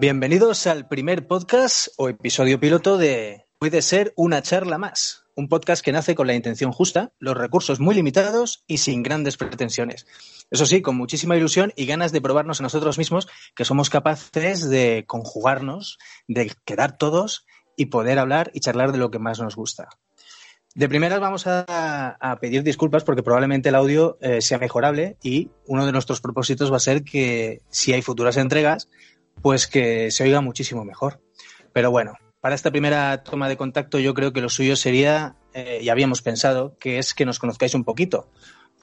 Bienvenidos al primer podcast o episodio piloto de Puede ser una charla más, un podcast que nace con la intención justa, los recursos muy limitados y sin grandes pretensiones. Eso sí, con muchísima ilusión y ganas de probarnos a nosotros mismos que somos capaces de conjugarnos, de quedar todos y poder hablar y charlar de lo que más nos gusta. De primeras vamos a, pedir disculpas porque probablemente el audio eh, sea mejorable y uno de nuestros propósitos va a ser que si hay futuras entregas, pues que se oiga muchísimo mejor. Pero bueno, para esta primera toma de contacto yo creo que lo suyo sería, eh, y habíamos pensado, que es que nos conozcáis un poquito.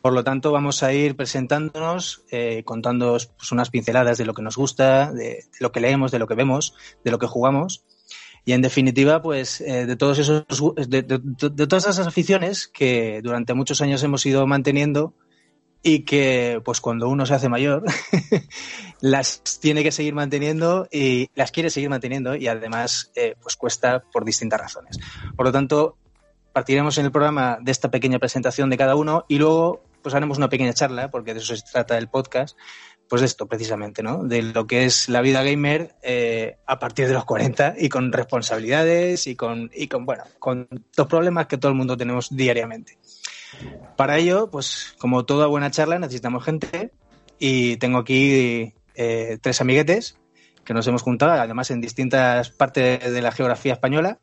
Por lo tanto, vamos a ir presentándonos, eh, pues, unas pinceladas de lo que nos gusta, de, lo que leemos, de lo que vemos, de lo que jugamos. Y en definitiva, pues eh, de todos esos de- de todas esas aficiones que durante muchos años hemos ido manteniendo y que pues cuando uno se hace mayor las tiene que seguir manteniendo y las quiere seguir manteniendo y además eh, pues cuesta por distintas razones. Por lo tanto, partiremos en el programa de esta pequeña presentación de cada uno y luego pues haremos una pequeña charla, porque de eso se trata el podcast, pues de esto precisamente, ¿no? De lo que es la vida gamer eh, a partir de los 40 y con responsabilidades y con, y con, bueno, con los problemas que todo el mundo tenemos diariamente. Para ello, pues como toda buena charla necesitamos gente y tengo aquí eh, tres amiguetes que nos hemos juntado, además en distintas partes de la geografía española.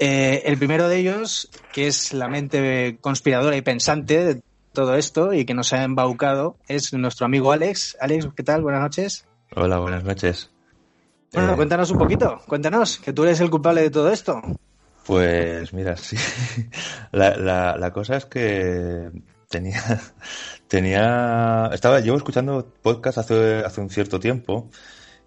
Eh, el primero de ellos, que es la mente conspiradora y pensante de todo esto y que nos ha embaucado, es nuestro amigo Alex. Alex, ¿qué tal? Buenas noches. Hola, buenas noches. Bueno, Eh, cuéntanos un poquito, cuéntanos, que tú eres el culpable de todo esto. Pues mira, sí. La, la, la cosa es que tenía, tenía, estaba, llevo escuchando podcast hace, hace un cierto tiempo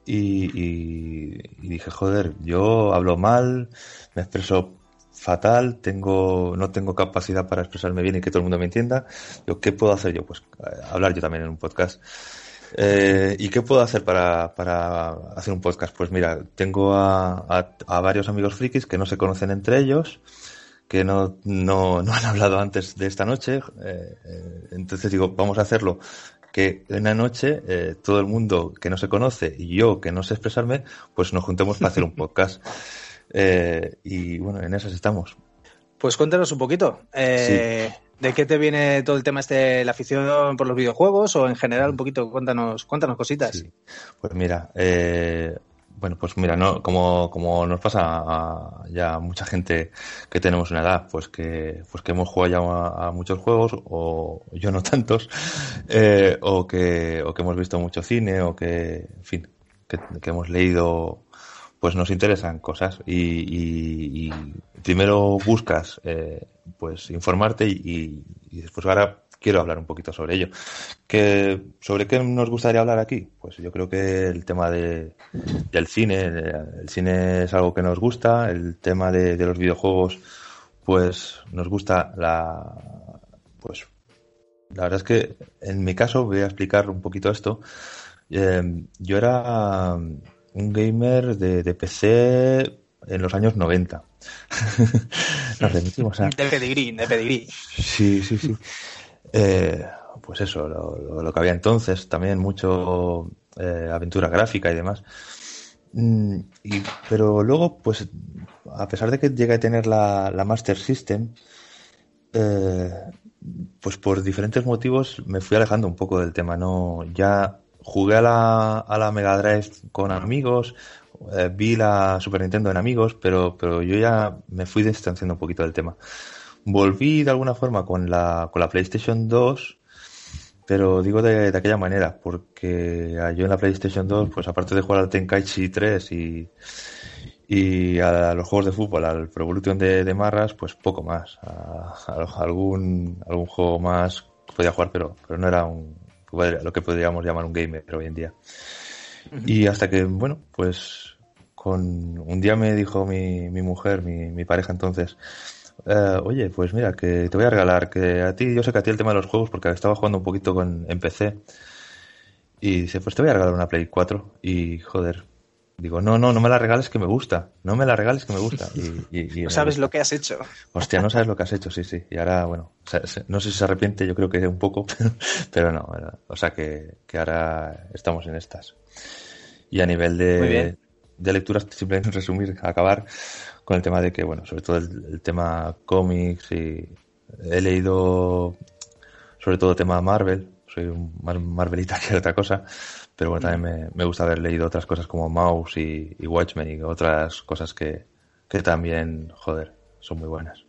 y, y- y dije, joder, yo hablo mal, me expreso fatal, tengo, no tengo capacidad para expresarme bien y que todo el mundo me entienda. Yo, ¿qué puedo hacer yo? Pues eh, hablar yo también en un podcast. Eh, ¿Y qué puedo hacer para, para hacer un podcast? Pues mira, tengo a, a- a varios amigos frikis que no se conocen entre ellos, que no, no, no han hablado antes de esta noche. eh, eh, entonces digo, vamos a hacerlo. Que en la noche eh, todo el mundo que no se conoce y yo que no sé expresarme, pues nos juntemos para hacer un podcast. Y bueno, en esas estamos. Pues cuéntanos un poquito. eh, ¿De qué te viene todo el tema este, la afición por los videojuegos o en general un poquito? Cuéntanos, cuéntanos cositas. Pues mira, eh, bueno, pues mira, no, como, como nos pasa a ya mucha gente que tenemos una edad, pues que, pues que hemos jugado ya a, muchos juegos, o yo no tantos, eh, o que, o que hemos visto mucho cine, o que, en fin, que, hemos leído, pues nos interesan cosas y primero buscas, eh, pues informarte y, y- después ahora quiero hablar un poquito sobre ello. Que, ¿Sobre qué nos gustaría hablar aquí? Pues yo creo que el tema de, del cine, el cine es algo que nos gusta, el tema de, de los videojuegos, pues nos gusta la, pues la verdad es que en mi caso voy a explicar un poquito esto. Eh, yo era un gamer de, de PC en los años 90. Nos remitimos a... De pedigrí, de pedigrí. Sí, sí, sí. Eh, pues eso, lo, lo- lo que había entonces, también mucho eh, aventura gráfica y demás. Mm, y- pero luego, pues, a pesar de que llegué a tener la, la Master System, eh, pues por diferentes motivos me fui alejando un poco del tema. No, ya jugué a la, a la Mega Drive con amigos, eh, vi la Super Nintendo en amigos, pero, pero yo ya me fui distanciando un poquito del tema. Volví de alguna forma con la, con la PlayStation 2, pero digo de, de aquella manera, porque ah, yo en la PlayStation 2, pues aparte de jugar al Tenkaichi 3 y, y a los juegos de fútbol, al Pro Evolution de, de Marras, pues poco más. A, algún, algún juego más podía jugar, pero, pero no era un, lo que podríamos llamar un gamer hoy en día. Y hasta que, bueno, pues con un día me dijo mi, mi mujer, mi, mi pareja entonces, eh, oye, pues mira, que te voy a regalar, que a ti, yo sé que a ti el tema de los juegos, porque estaba jugando un poquito con, en PC, y dice, pues te voy a regalar una Play 4, y joder, digo, no, no, no me la regales que me gusta, no me la regales que me gusta. Y, y- y No sabes gusta. lo que has hecho. Hostia, no sabes lo que has hecho, sí, sí. Y ahora, bueno, no sé si se arrepiente, yo creo que un poco, pero, pero no. O sea que, que ahora estamos en estas. Y a nivel de, de lecturas, simplemente resumir, acabar con el tema de que, bueno, sobre todo el, el tema cómics y he leído sobre todo tema Marvel, soy un mar- Marvelita que otra cosa, pero bueno, también me, me gusta haber leído otras cosas como Mouse y, y Watchmen y otras cosas que, que también, joder, son muy buenas.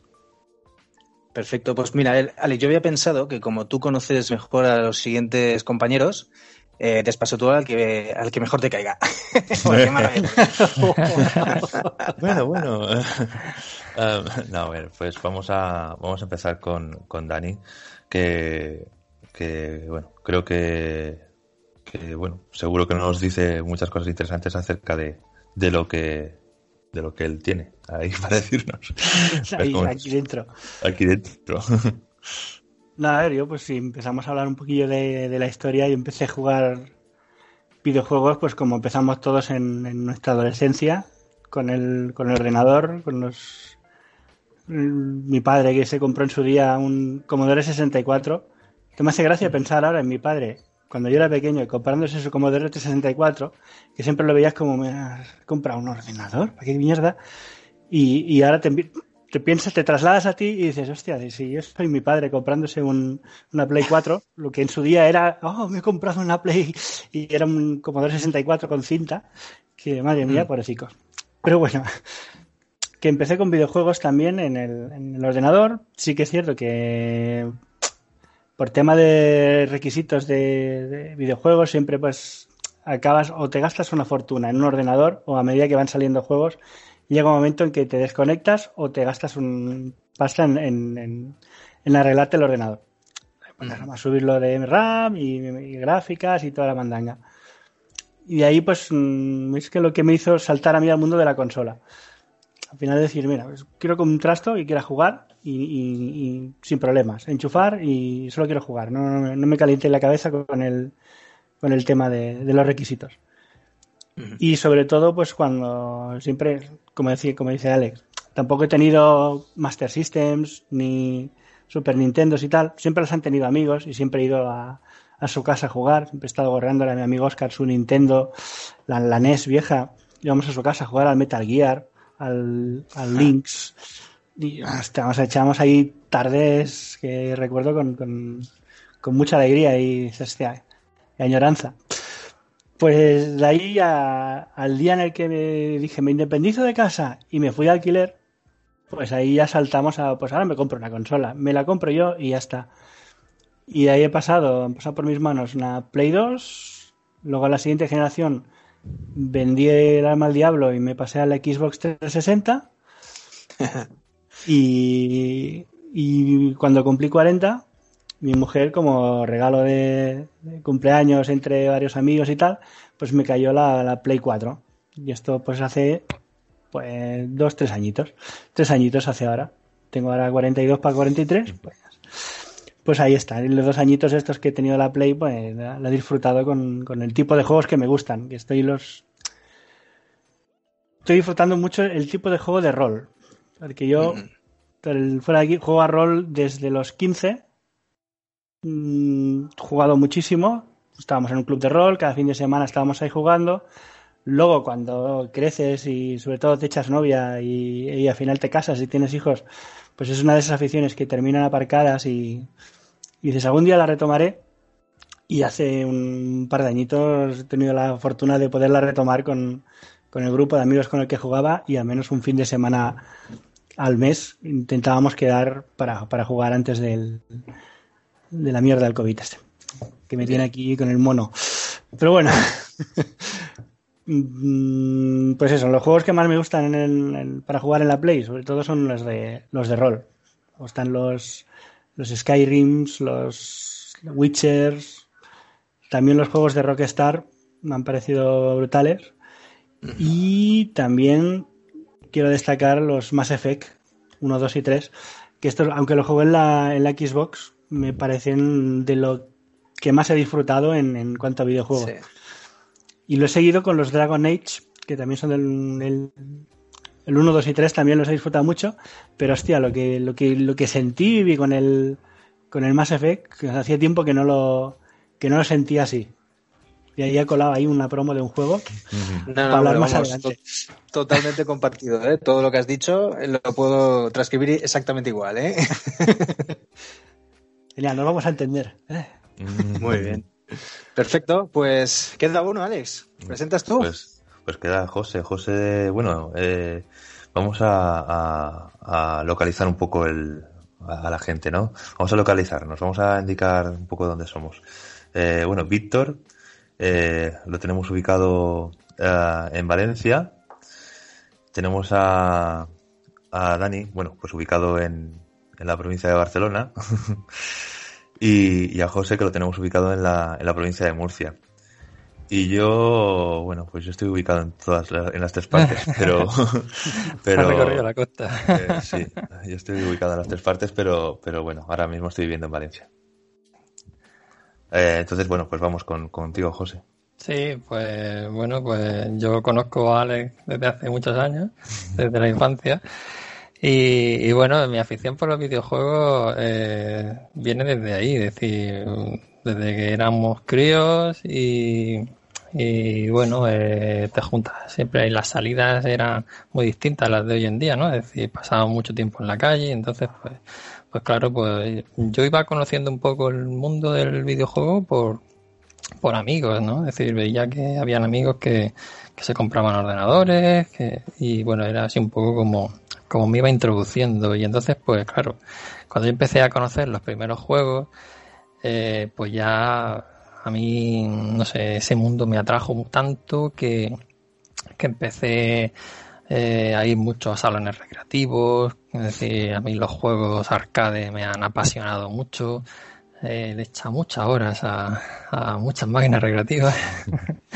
Perfecto, pues mira, el- Ale, yo había pensado que como tú conoces mejor a los siguientes compañeros, eh, te paso tú al que, al que mejor te caiga. Bueno, bueno. Um, no, a ver, pues vamos a, vamos a empezar con, con Dani, que, que, bueno, creo que, que, bueno, seguro que nos dice muchas cosas interesantes acerca de, de lo que, de lo que él tiene ahí para decirnos. Ahí, Como- aquí dentro. aquí dentro. Nada, a ver, yo pues si empezamos a hablar un poquillo de, de la historia, yo empecé a jugar videojuegos pues como empezamos todos en, en nuestra adolescencia, con el, con el ordenador, con los... Mi padre que se compró en su día un Commodore 64, que me hace gracia pensar ahora en mi padre, cuando yo era pequeño, comparándose su Commodore 64, que siempre lo veías como, me has comprado un ordenador, ¿para qué mierda? Y, y ahora te, te piensas, te trasladas a ti y dices, hostia, si yo soy mi padre comprándose un- una Play 4, lo que en su día era, oh, me he comprado una Play y era un Commodore 64 con cinta, que madre mía, Mm. pobrecicos. Pero bueno, que empecé con videojuegos también en el, en el ordenador. Sí que es cierto que por tema de requisitos de, de videojuegos siempre pues acabas o te gastas una fortuna en un ordenador o a medida que van saliendo juegos llega un momento en que te desconectas o te gastas un pasta en, en, en- en arreglarte el ordenador. Pues más subirlo de RAM y, y gráficas y toda la mandanga. Y de ahí pues mm, es que lo que me hizo saltar a mí al mundo de la consola. Al final decir, mira, pues, quiero con un trasto y quiera jugar y, y- y sin problemas, enchufar y solo quiero jugar. No, no, no me caliente la cabeza con el, con el tema de, de los requisitos. Y sobre todo, pues cuando siempre, como, decía, como dice Alex, tampoco he tenido Master Systems ni Super Nintendo y tal. Siempre los han tenido amigos y siempre he ido a, a su casa a jugar. Siempre he estado gorreándole a mi amigo Oscar su Nintendo, la, la NES vieja. Íbamos a su casa a jugar al Metal Gear, al, al Lynx. Y hasta nos echamos ahí tardes que recuerdo con, con, con mucha alegría y, y añoranza. Pues de ahí a- al día en el que me dije me independizo de casa y me fui de alquiler, pues ahí ya saltamos a, pues ahora me compro una consola, me la compro yo y ya está. Y de ahí he pasado, han pasado por mis manos una Play 2, luego a la siguiente generación vendí el alma al diablo y me pasé a la Xbox 360 y, y cuando cumplí 40 mi mujer como regalo de, de cumpleaños entre varios amigos y tal, pues me cayó la, la Play 4. Y esto pues hace pues dos, tres añitos. Tres añitos hace ahora. Tengo ahora 42 para 43. Pues, pues ahí está. En los dos añitos estos que he tenido la Play, pues la, la he disfrutado con, con el tipo de juegos que me gustan. Que estoy los. Estoy disfrutando mucho el tipo de juego de rol. Porque yo, el- fuera de aquí, juego a rol desde los 15. Mm, He jugado muchísimo. Estábamos en un club de rol, cada fin de semana estábamos ahí jugando. Luego, cuando creces y sobre todo te echas novia y, y al final te casas y tienes hijos, pues es una de esas aficiones que terminan aparcadas y, y dices, algún día la retomaré. Y hace un par de añitos he tenido la fortuna de poderla retomar con, con el grupo de amigos con el que jugaba y al menos un fin de semana al mes intentábamos quedar para, para jugar antes del, de la mierda del COVID este, que me tiene aquí con el mono. Pero bueno, pues eso, los juegos que más me gustan en el- en- para jugar en la Play, sobre todo son los de los de rol. Me gustan los, los Skyrims, los Witchers, también los juegos de Rockstar me han parecido brutales. Y también quiero destacar los Mass Effect 1, 2 y 3, que estos, aunque los jugué en la, en la Xbox, me parecen de lo que más he disfrutado en, en cuanto a videojuegos. Sí. Y lo he seguido con los Dragon Age, que también son del el, el 1, 2 y 3, también los he disfrutado mucho. Pero hostia, lo que, lo que, lo que sentí viví con el, con el Mass Effect, que hacía tiempo que no lo, que no lo sentía así. Y ahí he colado ahí una promo de un juego No, para no, hablar más vamos, adelante. to- totalmente compartido, ¿eh? Todo lo que has dicho eh, lo puedo transcribir exactamente igual, ¿eh? Genial, nos vamos a entender. ¿eh? Muy bien. Perfecto, pues queda uno, Alex. ¿Presentas tú? Pues, pues queda José. José, bueno, eh, vamos a, a- a localizar un poco el, a, a la gente, ¿no? Vamos a localizarnos, vamos a indicar un poco dónde somos. Eh, bueno, Víctor eh, lo tenemos ubicado eh, en Valencia. Tenemos a, a Dani, bueno, pues ubicado en, en la provincia de Barcelona. y, y a José que lo tenemos ubicado en la, en la provincia de Murcia. Y yo, bueno, pues yo estoy ubicado en todas las, en las tres partes, pero, pero recorrido la costa. eh, sí, yo estoy ubicado en las tres partes, pero, pero bueno, ahora mismo estoy viviendo en Valencia. Eh, entonces, bueno, pues vamos con, contigo, José. Sí, pues bueno, pues yo conozco a Alex desde hace muchos años, desde la infancia. Y, y bueno, mi afición por los videojuegos eh, viene desde ahí, es decir, desde que éramos críos y, y bueno, eh, te juntas siempre y las salidas eran muy distintas a las de hoy en día, ¿no? Es decir, pasábamos mucho tiempo en la calle, entonces pues, pues claro, pues yo iba conociendo un poco el mundo del videojuego por, por amigos, ¿no? Es decir, veía que habían amigos que, que se compraban ordenadores que, y bueno, era así un poco como, como me iba introduciendo. Y entonces pues claro, cuando yo empecé a conocer los primeros juegos, eh, pues ya a mí, no sé, ese mundo me atrajo tanto que, que empecé eh, a ir mucho salones recreativos, es decir, a mí los juegos arcade me han apasionado mucho, eh, le he muchas horas a, muchas máquinas recreativas.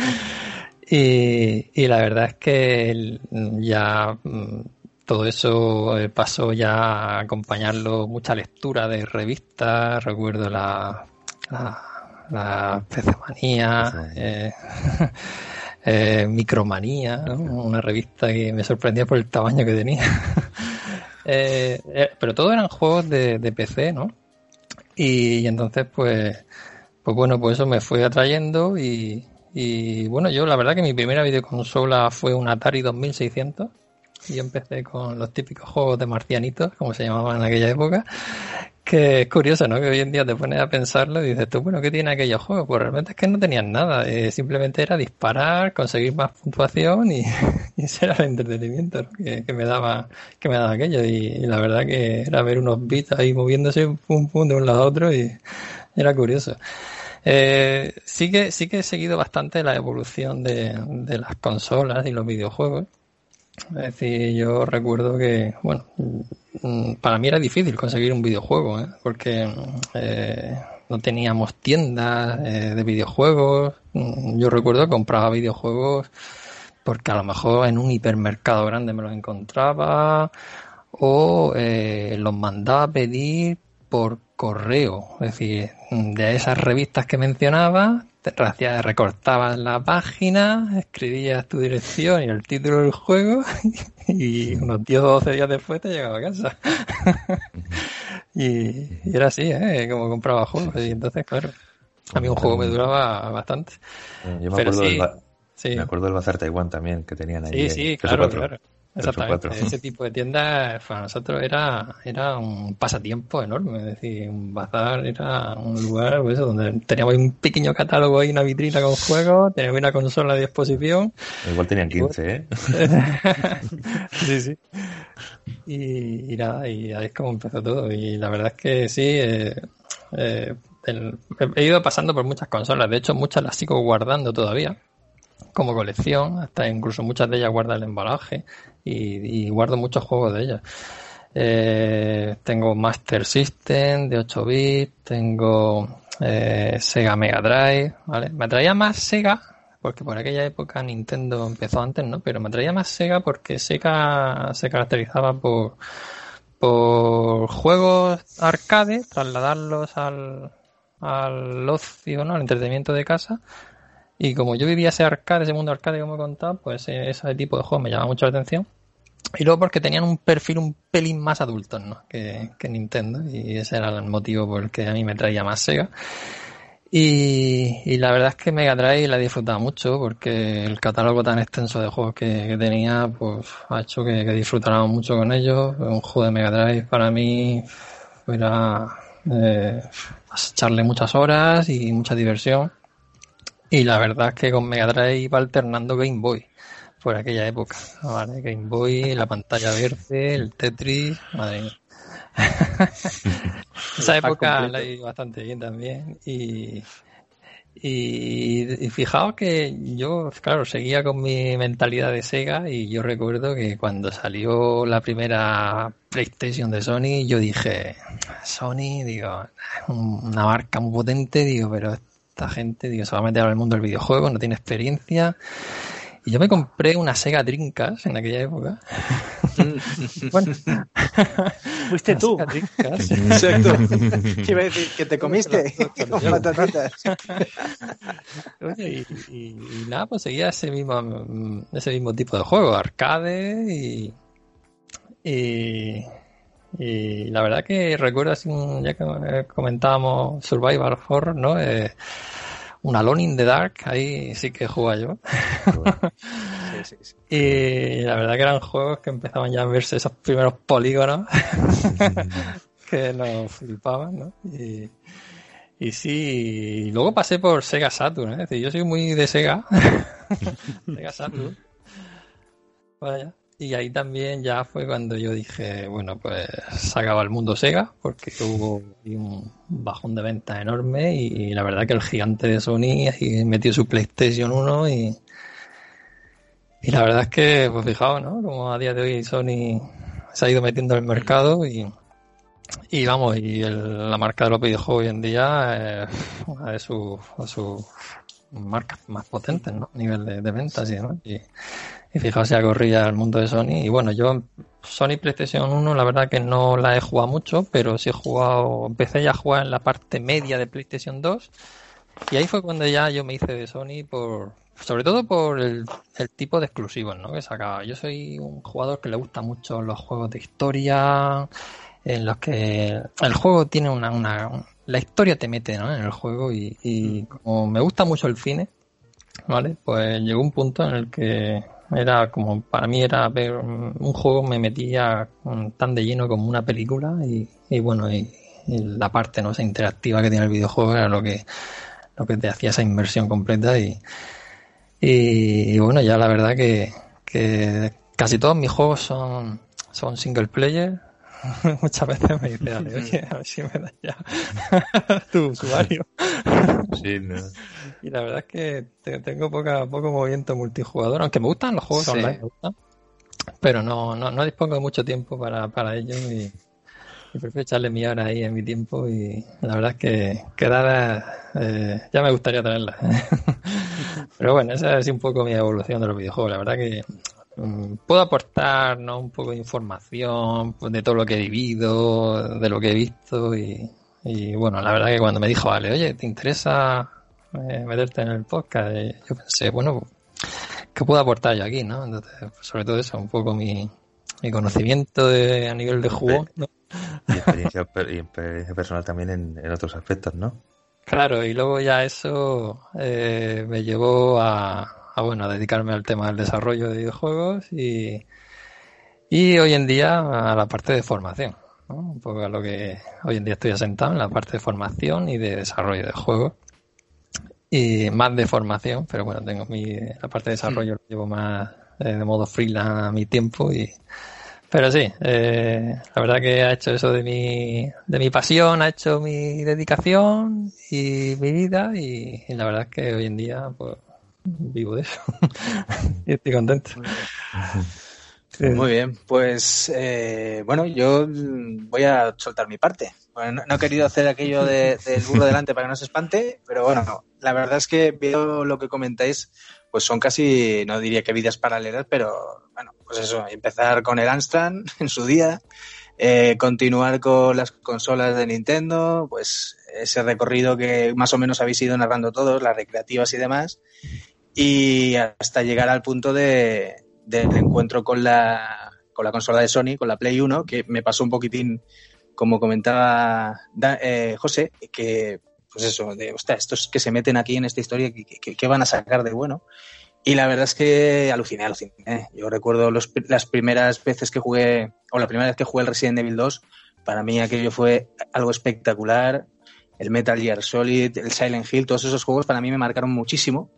y, la verdad es que ya mm, todo eso eh, pasó ya a acompañarlo mucha lectura de revistas, recuerdo la, la, la PC-manía. eh, eh, Micromanía, ¿no? una revista que me sorprendía por el tamaño que tenía. Pero todo eran juegos de, de PC, ¿no? Y, y entonces, pues, pues bueno, pues eso me fue atrayendo y, y bueno, yo la verdad que mi primera videoconsola fue un Atari 2600 y yo empecé con los típicos juegos de marcianitos, como se llamaban en aquella época, que es curioso, ¿no? Que hoy en día te pones a pensarlo y dices tú, bueno, ¿qué tiene aquellos juegos? Pues realmente es que no tenían nada, eh, simplemente era disparar, conseguir más puntuación y, y ese era el entretenimiento que, me daba que me daba aquello y, y la verdad que era ver unos bits ahí moviéndose pum pum de un lado a otro y era curioso. Eh, sí que sí que he seguido bastante la evolución de, de las consolas y los videojuegos. Es decir, yo recuerdo que, bueno, mm, para mí era difícil conseguir un videojuego, ¿eh? porque eh, no teníamos tiendas eh, de videojuegos. Mm, Yo recuerdo que compraba videojuegos porque a lo mejor en un hipermercado grande me los encontraba o eh, los mandaba a pedir por correo, es decir, de esas revistas que mencionaba, te recortabas la página, escribías tu dirección y el título del juego y unos 10 o 12 días después te llegaba a casa. y, y era así, ¿eh? Como compraba juegos. Y entonces, claro, a mí un juego me duraba bastante. Eh, Yo me Pero acuerdo, sí, del, sí. me acuerdo del Bazar Taiwán también, que tenían ahí. Sí, sí, 3 o claro, 4. claro. 3 o Exactamente. 4. Ese tipo de tiendas para nosotros era, era un pasatiempo enorme. Es decir, un bazar era un lugar pues, donde teníamos un pequeño catálogo ahí, una vitrina con juegos, teníamos una consola de exposición. Igual tenían 15, ¿eh? sí, sí. Y, y nada, y ahí es como empezó todo. Y la verdad es que sí, eh, eh, el- he ido pasando por muchas consolas. De hecho, muchas las sigo guardando todavía como colección. Hasta incluso muchas de ellas guardan el embalaje y, guardo muchos juegos de ellas. Eh, tengo Master System de 8 bits, tengo eh, Sega Mega Drive, ¿vale? Me atraía más Sega, porque por aquella época Nintendo empezó antes, ¿no? Pero me atraía más Sega porque Sega se caracterizaba por, por juegos arcade, trasladarlos al, al ocio, ¿no? Al entretenimiento de casa. Y como yo vivía ese arcade, ese mundo arcade como he contado, pues eh, ese tipo de juegos me llama mucho la atención. Y luego porque tenían un perfil un pelín más adulto, ¿no? Que, que Nintendo. Y ese era el motivo por el que a mí me traía más Sega. Y, y la verdad es que Mega Drive la he disfrutado mucho porque el catálogo tan extenso de juegos que, tenía pues ha hecho que, que disfrutáramos mucho con ellos. Un juego de Mega Drive para mí era eh, echarle muchas horas y mucha diversión. Y la verdad es que con Mega Drive iba alternando Game Boy por aquella época. ¿vale? Game Boy, la pantalla verde, el Tetris, madre mía. Esa época la vi bastante bien también. Y, y, y fijaos que yo, claro, seguía con mi mentalidad de Sega y yo recuerdo que cuando salió la primera PlayStation de Sony, yo dije, Sony, digo, una marca muy potente, digo, pero esta gente, digo, se va a meter al mundo del videojuego, no tiene experiencia. Y yo me compré una Sega Dreamcast en aquella época. bueno, Fuiste tú. Sega Dreamcast. Exacto. ¿Qué iba a decir? ¿Que te comiste con patatitas? Oye, y, y- y nada, pues seguía ese mismo, ese mismo tipo de juego, arcade y, y, y la verdad que recuerdo así, un- ya que comentábamos Survival Horror, ¿no? Eh, un Alone in the Dark, ahí sí que jugaba yo. Sí, sí, sí. Y la verdad que eran juegos que empezaban ya a verse esos primeros polígonos que nos flipaban, ¿no? Y, y sí, y luego pasé por Sega Saturn, ¿eh? es decir, yo soy muy de Sega. Sega Saturn. Vaya. Y ahí también ya fue cuando yo dije, bueno, pues se acaba el mundo Sega, porque hubo un bajón de venta enorme y, la verdad que el gigante de Sony metió su PlayStation 1 y, y la verdad es que, pues fijaos, ¿no? Como a día de hoy Sony se ha ido metiendo en el mercado y, y vamos, y el- la marca de los videojuegos hoy en día es una de sus, marcas más potentes, ¿no? A nivel de, de ventas y demás. Y, y fijaos, ya corría el mundo de Sony. Y bueno, yo Sony PlayStation 1, la verdad que no la he jugado mucho, pero sí he jugado, empecé ya a jugar en la parte media de PlayStation 2. Y ahí fue cuando ya yo me hice de Sony por, sobre todo por el, el tipo de exclusivos, ¿no? Que sacaba. Yo soy un jugador que le gusta mucho los juegos de historia, en los que el juego tiene una, una la historia te mete, ¿no? En el juego y, y como me gusta mucho el cine, ¿vale? Pues llegó un punto en el que era como, para mí era un juego, me metía tan de lleno como una película y, y bueno, y, la parte, ¿no? Esa interactiva que tiene el videojuego era lo que, lo que te hacía esa inversión completa y, y, bueno, ya la verdad que, casi todos mis juegos son, son single player. Muchas veces me dice, "Ale, oye, a ver si me das ya tu usuario. Sí, no. Y la verdad es que te- tengo poca, poco movimiento multijugador, aunque me gustan los juegos Sí. online, me gustan, pero no, no, no dispongo de mucho tiempo para, para ello y, y prefiero echarle mi hora ahí en mi tiempo y la verdad es que quedada eh, ya me gustaría tenerla. pero bueno, esa es un poco mi evolución de los videojuegos. La verdad que mm, puedo aportar ¿no? un poco de información pues, de todo lo que he vivido, de lo que he visto y, Y bueno, la verdad que cuando me dijo, vale, oye, ¿te interesa eh, meterte en el podcast? Y yo pensé, bueno, ¿qué puedo aportar yo aquí, no? Entonces, pues, sobre todo eso, un poco mi, mi conocimiento de, a nivel de juego, ¿no? Y experiencia, per- y experiencia personal también en, en otros aspectos, ¿no? Claro, y luego ya eso eh, me llevó a, a, bueno, a dedicarme al tema del desarrollo de videojuegos y, y hoy en día a la parte de formación, ¿no? Un poco a lo que hoy en día estoy asentado en la parte de formación y de desarrollo de juegos. Y más de formación, pero bueno, tengo mi, la parte de desarrollo lo llevo más eh, de modo freelance a mi tiempo y, pero sí, eh, la verdad que ha hecho eso de mi, de mi pasión, ha hecho mi dedicación y mi vida y, la verdad es que hoy en día pues vivo de eso y estoy contento. Sí. Muy bien, pues eh, bueno, yo mm, voy a soltar mi parte. No, no he querido hacer aquello de- del burro delante para que no se espante, pero bueno, la verdad es que veo lo que comentáis, pues son casi, no diría que vidas paralelas, pero bueno, pues eso, empezar con el Amstrad en su día, eh, continuar con las consolas de Nintendo, pues ese recorrido que más o menos habéis ido narrando todos, las recreativas y demás, y hasta llegar al punto de, del encuentro con la, con la consola de Sony, con la Play 1, que me pasó un poquitín, como comentaba eh, José, que pues eso, de, hostia, estos que se meten aquí en esta historia, ¿qué, qué- van a sacar de bueno? Y la verdad es que aluciné, aluciné. Yo recuerdo los, las primeras veces que jugué, o la primera vez que jugué el Resident Evil 2, para mí aquello fue algo espectacular. El Metal Gear Solid, el Silent Hill, todos esos juegos para mí me marcaron muchísimo.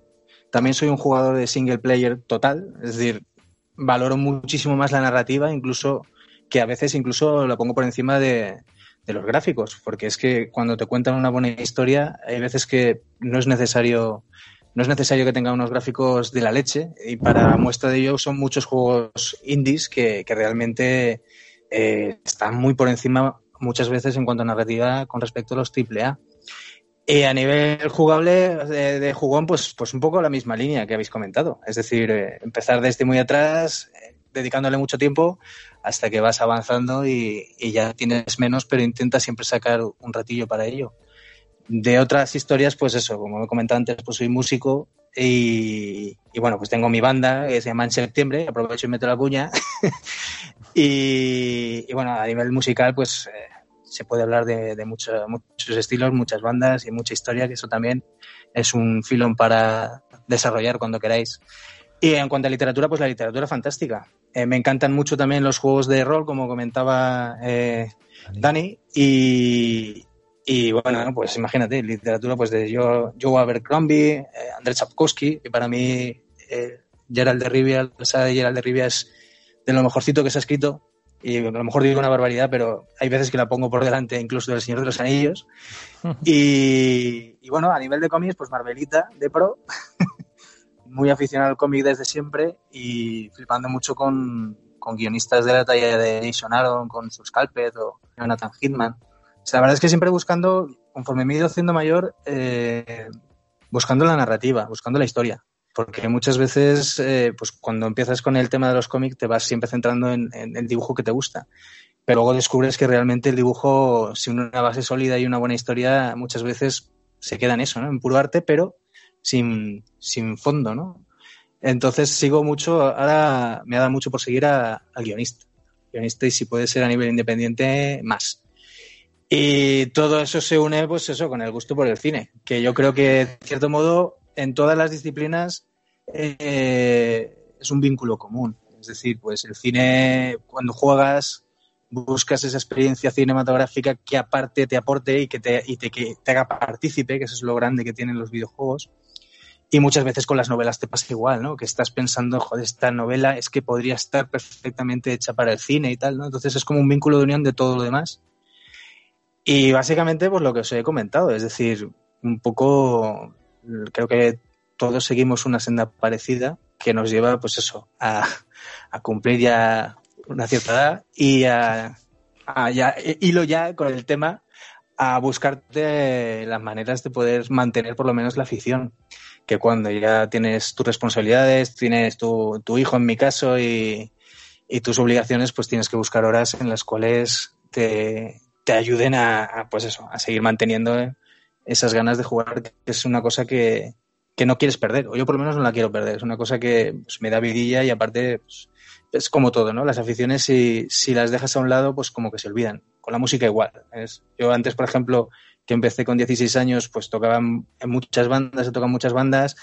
También soy un jugador de single player total, es decir, valoro muchísimo más la narrativa, incluso que a veces incluso lo pongo por encima de, de los gráficos, porque es que cuando te cuentan una buena historia, hay veces que no es necesario no es necesario que tenga unos gráficos de la leche y para muestra de ello son muchos juegos indies que, que realmente eh, están muy por encima muchas veces en cuanto a narrativa con respecto a los AAA. Y a nivel jugable de, jugón, pues, pues un poco la misma línea que habéis comentado. Es decir, eh, empezar desde muy atrás, dedicándole mucho tiempo hasta que vas avanzando y, y ya tienes menos, pero intenta siempre sacar un ratillo para ello. De otras historias, pues eso, como he comentado antes, pues soy músico y, y bueno, pues tengo mi banda que se llama En Septiembre, aprovecho y meto la cuña. y, y bueno, a nivel musical, pues eh, se puede hablar de, de mucho- muchos estilos, muchas bandas y mucha historia, que eso también es un filón para desarrollar cuando queráis. Y en cuanto a literatura, pues la literatura fantástica. Eh, me encantan mucho también los juegos de rol, como comentaba eh, Dani, y, y bueno, pues imagínate, literatura pues de Joe, Joe Abercrombie, eh, Andrei Sapkowski, que para mí eh, Gerald de Rivia, saga de Gerald de Rivia es de lo mejorcito que se ha escrito, y a lo mejor digo una barbaridad, pero hay veces que la pongo por delante incluso del Señor de los Anillos. Y, y bueno, a nivel de cómics, pues Marvelita de Pro, muy aficionado al cómic desde siempre y flipando mucho con, con guionistas de la talla de Jason Aaron, con Sus Calpet o Jonathan Hitman. O sea, la verdad es que siempre buscando, conforme me he ido haciendo mayor, eh, buscando la narrativa, buscando la historia. Porque muchas veces, eh, pues cuando empiezas con el tema de los cómics, te vas siempre centrando en, en el dibujo que te gusta. Pero luego descubres que realmente el dibujo, sin una base sólida y una buena historia, muchas veces se queda en eso, ¿no? En puro arte, pero sin, sin fondo, ¿no? Entonces sigo mucho, ahora me ha dado mucho por seguir a- al guionista. Guionista y si puede ser a nivel independiente, más. Y todo eso se une, pues eso, con el gusto por el cine, que yo creo que, de cierto modo, en todas las disciplinas eh, es un vínculo común. Es decir, pues el cine, cuando juegas, buscas esa experiencia cinematográfica que aparte te aporte y que te, y te, que te haga partícipe, que eso es lo grande que tienen los videojuegos. Y muchas veces con las novelas te pasa igual, ¿no? Que estás pensando, joder, esta novela es que podría estar perfectamente hecha para el cine y tal, ¿no? Entonces es como un vínculo de unión de todo lo demás. Y básicamente, pues lo que os he comentado, es decir, un poco, creo que todos seguimos una senda parecida que nos lleva, pues eso, a, a cumplir ya una cierta edad y a, a ya, hilo ya con el tema a buscarte las maneras de poder mantener por lo menos la afición. Que cuando ya tienes tus responsabilidades, tienes tu, tu hijo en mi caso y, y tus obligaciones, pues tienes que buscar horas en las cuales te, te ayuden a, pues eso, a seguir manteniendo esas ganas de jugar, que es una cosa que, que no quieres perder, o yo por lo menos no la quiero perder, es una cosa que pues, me da vidilla y aparte pues, es como todo, ¿no? Las aficiones si, si las dejas a un lado, pues como que se olvidan. Con la música igual. Yo antes, por ejemplo, que empecé con 16 años, pues tocaba en muchas bandas, he tocado muchas bandas,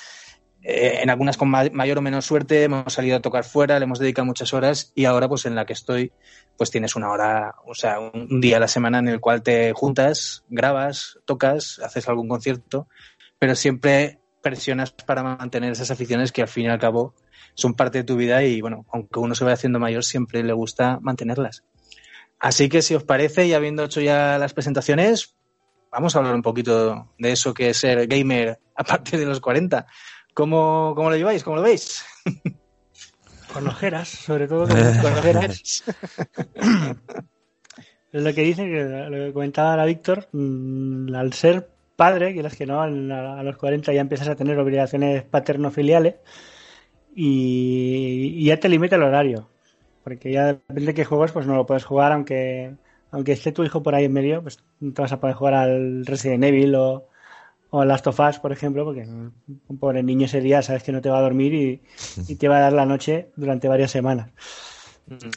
eh, en algunas con ma mayor o menos suerte, hemos salido a tocar fuera, le hemos dedicado muchas horas y ahora pues en la que estoy, pues tienes una hora, o sea, un, un día a la semana en el cual te juntas, grabas, tocas, haces algún concierto, pero siempre presionas para mantener esas aficiones que al fin y al cabo son parte de tu vida y bueno, aunque uno se vaya haciendo mayor, siempre le gusta mantenerlas. Así que si os parece, y habiendo hecho ya las presentaciones, vamos a hablar un poquito de eso que es ser gamer a partir de los 40. ¿Cómo, cómo lo lleváis? ¿Cómo lo veis? Con ojeras, sobre todo con, ojeras. es lo que dice, que lo que comentaba la Víctor, mmm, al ser padre, que es que no, a los 40 ya empiezas a tener obligaciones paterno-filiales y, y, ya te limita el horario. Porque ya depende de qué juegos, pues no lo puedes jugar, aunque aunque esté tu hijo por ahí en medio, pues no te vas a poder jugar al Resident Evil o, o al Last of Us, por ejemplo, porque un pobre niño ese día sabes que no te va a dormir y, y te va a dar la noche durante varias semanas.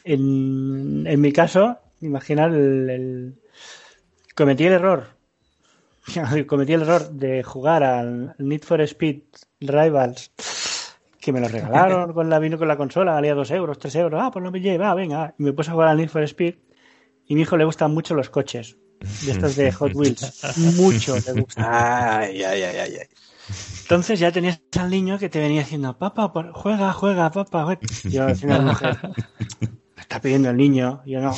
En, en mi caso, imaginar el, el, cometí el error cometí el error de jugar al Need for Speed Rivals que me lo regalaron con la vino con la consola, valía dos euros, tres euros, ah, pues no me lleva, venga, y me puse a jugar al Need for Speed y a mi hijo le gustan mucho los coches de estos de Hot Wheels, mucho le gustan. Ay, ay, ay, ay, ay. Entonces ya tenías al niño que te venía diciendo, papá, juega, juega, papá, juega. Yo decía a la mujer, me está pidiendo el niño, yo no.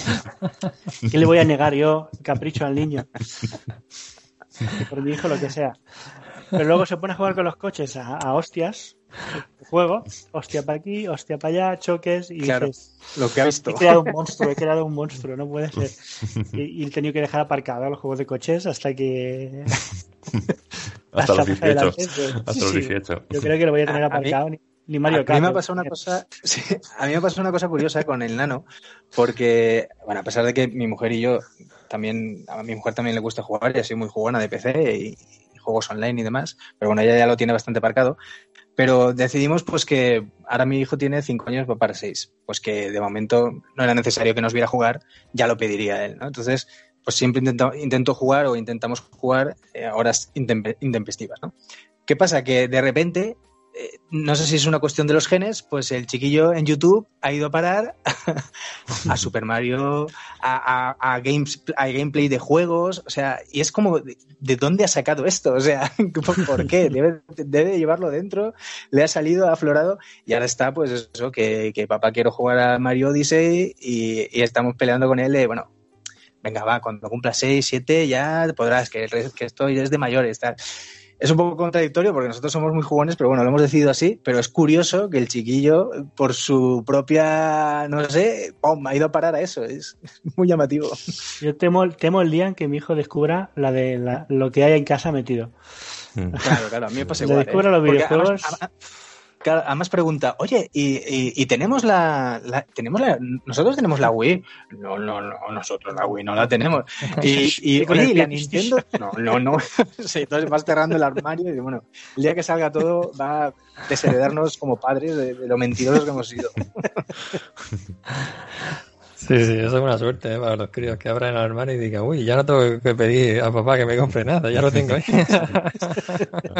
¿Qué le voy a negar yo? Capricho al niño por mi hijo lo que sea. Pero luego se pone a jugar con los coches a, a hostias, juego, hostia para aquí, hostia para allá, choques y claro, dices, lo que ha visto. he creado un monstruo, he creado un monstruo, no puede ser. Y, y he tenido que dejar aparcado los juegos de coches hasta que... hasta, hasta, los 18. Adelante, pues, hasta sí, los sí, 18. Yo creo que lo voy a tener A- a aparcado, mí- ni, ni Mario a Kart. mí me ha pasado una cosa, sí, a mí me ha pasado una cosa curiosa con el nano, porque, bueno, a pesar de que mi mujer y yo también, a mi mujer también le gusta jugar, y soy muy jugona de PC y, y juegos online y demás, pero bueno, ella ya lo tiene bastante aparcado. Pero decidimos pues que ahora mi hijo tiene 5 años, va para 6. Pues que de momento no era necesario que nos viera jugar, ya lo pediría él, ¿no? Entonces, pues siempre intento, intento jugar o intentamos jugar eh, horas intempe- intempestivas, ¿no? ¿Qué pasa? Que de repente, no sé si es una cuestión de los genes, pues el chiquillo en YouTube ha ido a parar a Super Mario, a, a, a games, a gameplay de juegos, o sea, y es como, ¿de, de dónde ha sacado esto? O sea, ¿por, qué? Debe, debe llevarlo dentro, le ha salido, ha aflorado, y ahora está, pues eso, que, que papá quiero jugar a Mario Odyssey y, y estamos peleando con él de, bueno, venga, va, cuando cumpla 6, 7 ya podrás, que, el resto- que esto es de mayores, tal. Es un poco contradictorio porque nosotros somos muy jugones, pero bueno, lo hemos decidido así. Pero es curioso que el chiquillo, por su propia, no sé, ¡pum! ha ido a parar a eso. Es muy llamativo. Yo temo, temo el día en que mi hijo descubra la de la- lo que hay en casa metido. Mm. Claro, claro, a mí me pasa igual. descubra ¿eh? los videojuegos. Además, claro, además pregunta, oye, ¿y, y, y tenemos la, la- tenemos la, nosotros tenemos la Wii? No, no, no, nosotros la Wii no la tenemos. Y, y oye, ¿y la. Nintendo? No, no, no. Sí, entonces vas cerrando el armario y bueno, el día que salga todo va a desheredarnos como padres de, de lo mentirosos que hemos sido. Sí, sí, eso es una suerte ¿eh? para los críos que abran el armario y digan, uy, ya no tengo que pedir a papá que me compre nada, ya lo tengo ahí.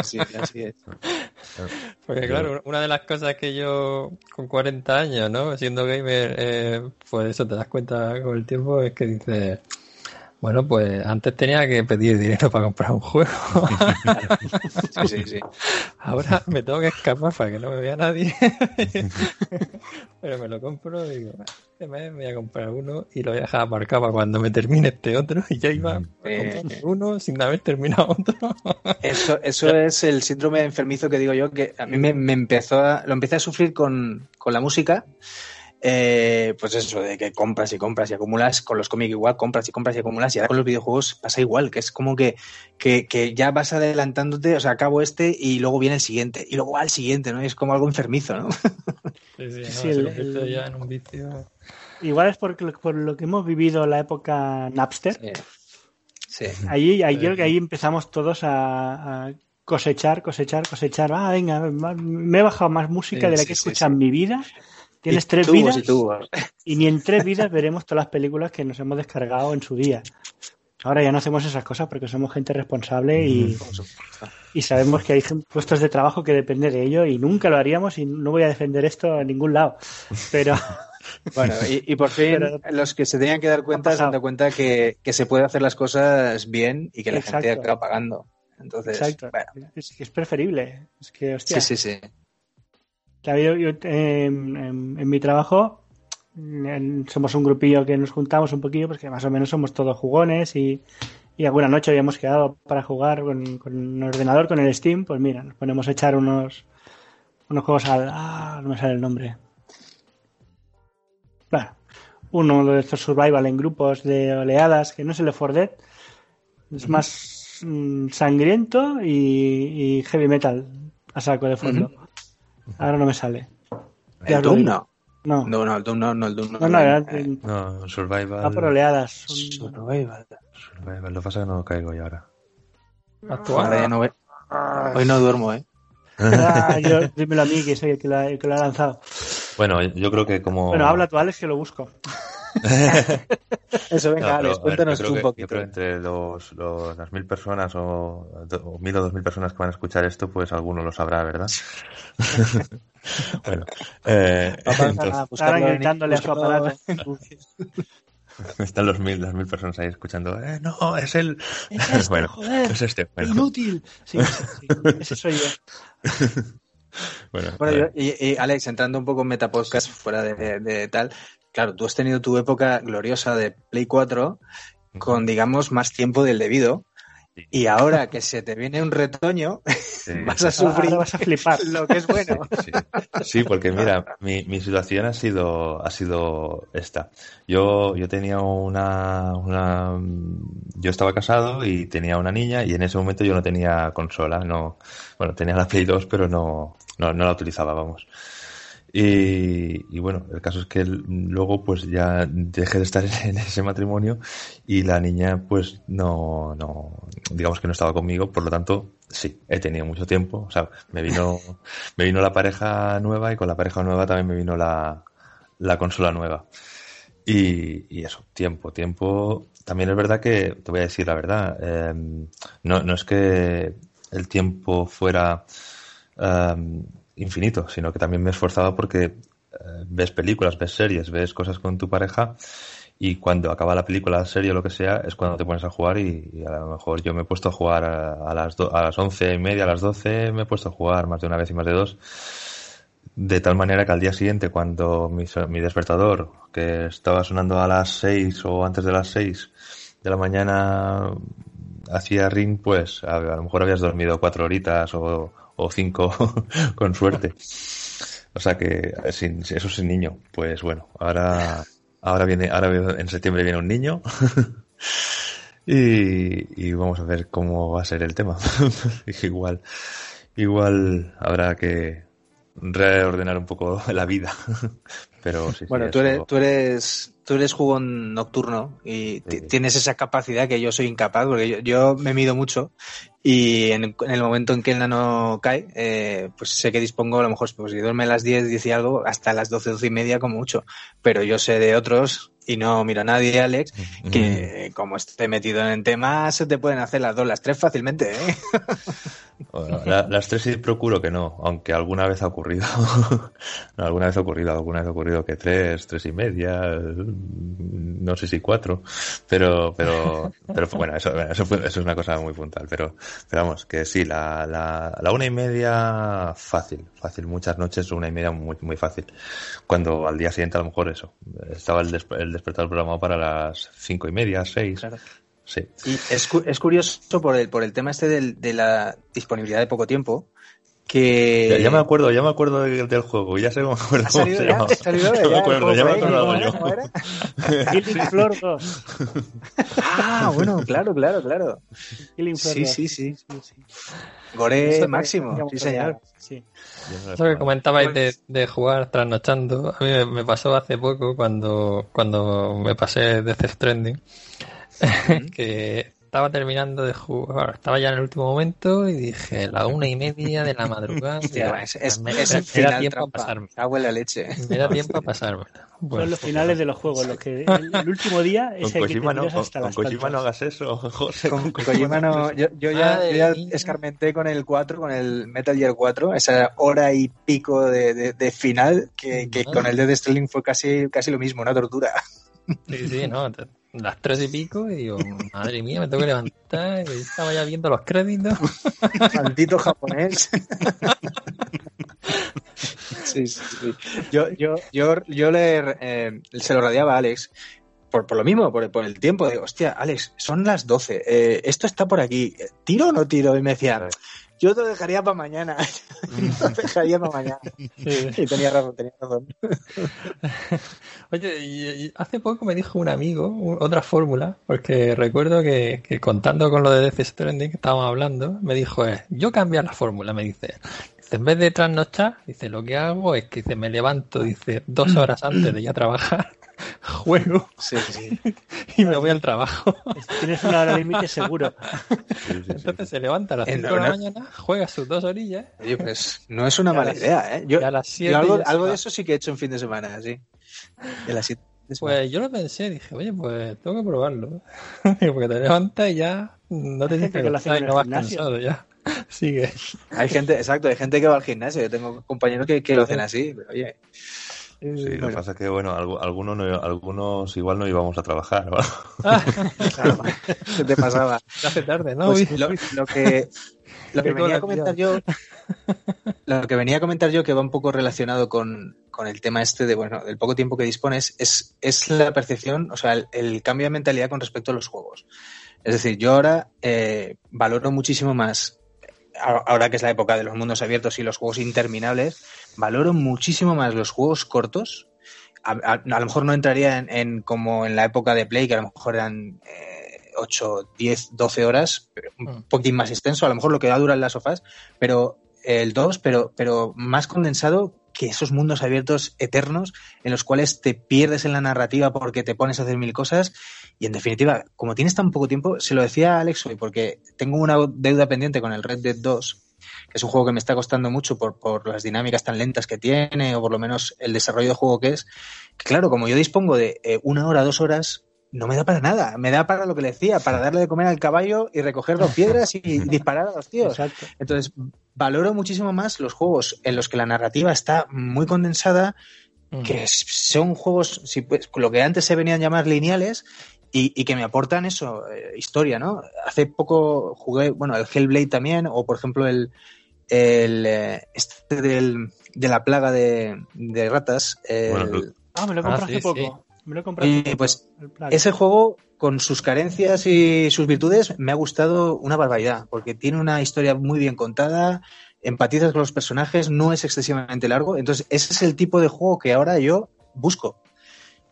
Sí, así es. Porque claro, una de las cosas que yo con 40 años, ¿no? Siendo gamer, eh, pues eso te das cuenta con el tiempo, es que dices, bueno, pues antes tenía que pedir dinero para comprar un juego. Sí, sí, sí. Ahora me tengo que escapar para que no me vea nadie. Pero me lo compro y digo, "Bueno, este mes me voy a comprar uno y lo voy a dejar aparcado para cuando me termine este otro. Y ya iba a Eh. comprar uno sin haber terminado otro. Eso, eso es el síndrome enfermizo que digo yo, que a mí me, me empezó a, lo empecé a sufrir con, con la música. Eh, pues eso, de que compras y compras y acumulas, con los cómics igual, compras y compras y acumulas, y ahora con los videojuegos pasa igual, que es como que, que, que ya vas adelantándote, o sea, acabo este y luego viene el siguiente, y luego al siguiente, ¿no? Y es como algo enfermizo, ¿no? Sí, sí, no, Sí, se el- convierte el- ya en un vicio. Igual es porque, lo- por lo que hemos vivido la época Napster. Sí. Ahí, ahí, yo- ahí empezamos todos a, a cosechar, cosechar, cosechar. Ah, venga, me he bajado más música Sí, de la sí, que he sí, escuchado sí. en mi vida. Tienes Y tres tubos vidas y tubos. y ni en tres vidas veremos todas las películas que nos hemos descargado en su día. Ahora ya no hacemos esas cosas porque somos gente responsable y, y sabemos que hay puestos de trabajo que depende de ello y nunca lo haríamos y no voy a defender esto a ningún lado. Pero Bueno, y, y por fin Pero- los que se tenían que dar cuenta se han dado cuenta que, que se puede hacer las cosas bien y que la gente Exacto. acaba pagando. Entonces, exacto, bueno, es es preferible. Es que, hostia, sí, sí, sí. Claro, yo, yo, eh, en, mi trabajo somos un grupillo que nos juntamos un poquillo, porque más o menos somos todos jugones y, y alguna noche habíamos quedado para jugar con, con un ordenador, con el Steam, pues mira, nos ponemos a echar unos, unos juegos al... Ah, no me sale el nombre. Claro, uno de estos survival en grupos de oleadas, que no es el 4 Dead, es más mm, sangriento y, y heavy metal a saco de fondo. Ahora no me sale. ¿El Doom no? No, no, No, no, el Doom no, no, el Doom no. no, era- Eh, No, Survival. va por oleadas. Son- Survival. Survival. Lo que pasa es que no caigo yo ahora. Actual. Ahora ya no ve- Hoy no duermo, ¿eh? Ah, yo, dímelo a mí, que soy el que lo ha, el que lo ha lanzado. Bueno, yo creo que como. Bueno, habla tú, Alex, que lo busco. Eso, No, venga, pero, Alex, ver, cuéntanos tú creo un que- poquito. Yo creo que entre los, los- las mil personas o, o mil o dos mil personas que van a escuchar esto, pues alguno lo sabrá, ¿verdad? bueno, eh, gritándole a su aparato. están los mil, las mil personas ahí escuchando. Eh, no, es el. Es este, bueno, joder, es este. Bueno, inútil. Sí, sí, sí, ese soy yo. bueno, Bueno, eh, yo- y, y, Alex, entrando un poco en Metapodcast fuera de, de tal, claro, tú has tenido tu época gloriosa de Play 4 con, digamos, más tiempo del debido. Sí. Y ahora que se te viene un retoño, sí. vas a sufrir vas a flipar. lo que es bueno. Sí, sí, porque mira, mi, mi situación ha sido, ha sido esta. Yo, yo tenía una, una, yo estaba casado y tenía una niña y en ese momento yo no tenía consola, no, bueno, tenía la Play 2, pero no, no, no la utilizaba, vamos. Y, y bueno, el caso es que luego pues ya dejé de estar en ese matrimonio y la niña pues no, no, digamos que no estaba conmigo, por lo tanto sí, he tenido mucho tiempo, o sea, me vino, me vino la pareja nueva y con la pareja nueva también me vino la, la consola nueva. Y, y eso, tiempo, tiempo. También es verdad que, te voy a decir la verdad, eh, no, no es que el tiempo fuera eh, infinito, sino que también me esforzaba porque eh, ves películas, ves series, ves cosas con tu pareja y cuando acaba la película, la serie o lo que sea, es cuando te pones a jugar y, a lo mejor yo me he puesto a jugar a, las, do- a las once y media, a las doce, me he puesto a jugar más de una vez y más de dos. De tal manera que al día siguiente, cuando mi, despertador, que estaba sonando a las 6 o antes de las 6 de la mañana, hacía ring, pues a, a lo mejor habías dormido cuatro horitas o, o cinco con suerte. O sea que sin, eso sin niño. Pues bueno, ahora, ahora viene, ahora en septiembre viene un niño. Y, y vamos a ver cómo va a ser el tema. igual, igual habrá que reordenar un poco la vida. Pero sí, sí, Bueno, tú eso- eres, tú eres, tú eres jugón nocturno y ti- Sí. tienes esa capacidad que yo soy incapaz, porque yo, yo me mido mucho y en, en el momento en que el nano cae, eh, pues sé que dispongo a lo mejor, pues si duerme a las 10, 10 y algo, hasta las 12, 12 y media como mucho. Pero yo sé de otros, y no miro a nadie, Alex, que como esté metido en temas, se te pueden hacer las dos, las tres fácilmente, ¿eh? La- las tres sí procuro que no, aunque alguna vez ha ocurrido. Alguna vez ha ocurrido, alguna vez ha ocurrido que tres, tres y media, no sé si cuatro, pero, pero, pero bueno, eso, eso, es una cosa muy puntual, pero, pero vamos, que sí, la, la, la una y media fácil, fácil, muchas noches una y media muy, muy fácil. Cuando al día siguiente a lo mejor eso, estaba el, desp- el despertador programado para las cinco y media, seis, Claro. Sí. Y es, cu- es curioso por el, por el tema este del- de la disponibilidad de poco tiempo, que... Ya, ya me acuerdo, ya me acuerdo del, del juego, ya sé cómo me acuerdo ¿Ha cómo se salido Ya me ya el acuerdo, ya me ¿eh? yo. Killing Floor 2. Ah, bueno, claro, claro, claro. Killing Floor Sí, 2. sí, sí. sí. Gore Eso máximo, sí señor. Sí. Eso que comentabais de, de jugar trasnochando, a mí me, me pasó hace poco cuando, cuando me pasé Death Stranding, que estaba terminando de jugar, estaba ya en el último momento y dije, la una y media de la madrugada. Hostia, digo, es, es, me, es me- el me da final tiempo a trampa. pasarme. Cago en la leche. Me da tiempo a pasarme. Son los finales de los juegos, los que el, el último día es Con el que te Kojima, no, con, hasta con las Kojima no hagas eso, José. Con Kojima no, yo, yo ya, yo ya escarmenté con el 4, con el Metal Gear 4, esa hora y pico de, de- de final, que, que con el Dead Stranding fue casi, casi lo mismo, una tortura. Sí, sí, no, las tres y pico y digo, madre mía, me tengo que levantar y estaba ya viendo los créditos. Maldito japonés. Sí, sí, sí. Yo, yo, yo, yo le, eh, se lo radiaba a Alex por, por lo mismo, por, por el tiempo. Digo, hostia, Alex, son las 12. eh, esto está por aquí. ¿Tiro o no tiro? Y me decía, yo te lo dejaría para mañana. Yo te lo dejaría para mañana. Y tenía razón, tenía razón. Oye, y, y hace poco me dijo un amigo otra fórmula, porque recuerdo que, que contando con lo de Death Stranding que estábamos hablando, me dijo, eh, yo cambiar la fórmula, me dice. Dice, en vez de trasnochar, dice, lo que hago es que dice, me levanto, dice, dos horas antes de ir a trabajar, juego Sí, sí. y me voy al trabajo. Tienes una hora límite seguro. Sí, sí, sí, Entonces sí. se levanta a las Eh, 5 no, de la mañana, juega sus dos orillas Oye, pues no es una mala las- idea, ¿eh? Yo, y a las yo 7 algo, algo de eso sí que he hecho en fin de semana, sí. A las siete de semana. Pues yo lo pensé, dije, oye, pues tengo que probarlo. Porque te levantas y ya no te tienes que que levantar y no vas cansado ya. Sigue. Hay gente, exacto, hay gente que va al gimnasio. Yo tengo compañeros que, que lo hacen así, pero oye. Sí, lo que pasa es que, bueno, algu- algunos, no- algunos igual no íbamos a trabajar. ¿no? Claro, ¿Qué te pasaba? Ya hace tarde, ¿no? Pues lo, lo que, lo que venía a comentar yo, lo que venía a comentar yo que va un poco relacionado con, con el tema este de, bueno, del poco tiempo que dispones, es, es la percepción, o sea, el, el cambio de mentalidad con respecto a los juegos. Es decir, yo ahora eh, valoro muchísimo más, ahora que es la época de los mundos abiertos y los juegos interminables, valoro muchísimo más los juegos cortos. A, a- a lo mejor no entraría en, en como en la época de Play, que a lo mejor eran eh, 8, 10, 12 horas, un Mm. poquitín más extenso, a lo mejor lo que da dura en las sofás, pero el 2, pero, pero más condensado que esos mundos abiertos eternos en los cuales te pierdes en la narrativa porque te pones a hacer mil cosas y en definitiva, como tienes tan poco tiempo, se lo decía a Alex hoy porque tengo una deuda pendiente con el Red Dead 2, que es un juego que me está costando mucho por, por las dinámicas tan lentas que tiene o por lo menos el desarrollo de juego que es, que claro, como yo dispongo de eh, una hora, dos horas, no me da para nada, me da para lo que le decía, para darle de comer al caballo y recoger dos piedras y disparar a los tíos. Exacto. Entonces, valoro muchísimo más los juegos en los que la narrativa está muy condensada, Mm. que son juegos, si, pues, lo que antes se venían a llamar lineales, y, y que me aportan eso, eh, historia, ¿no? Hace poco jugué, bueno, el Hellblade también, o por ejemplo el, el eh, este del, de la plaga de, de ratas. el- Bueno, lo- Ah, me lo he Ah, comprado sí, hace poco. sí. Me lo poco, pues, el. Ese juego, con sus carencias y sus virtudes, me ha gustado una barbaridad, porque tiene una historia muy bien contada, empatizas con los personajes, no es excesivamente largo, entonces ese es el tipo de juego que ahora yo busco.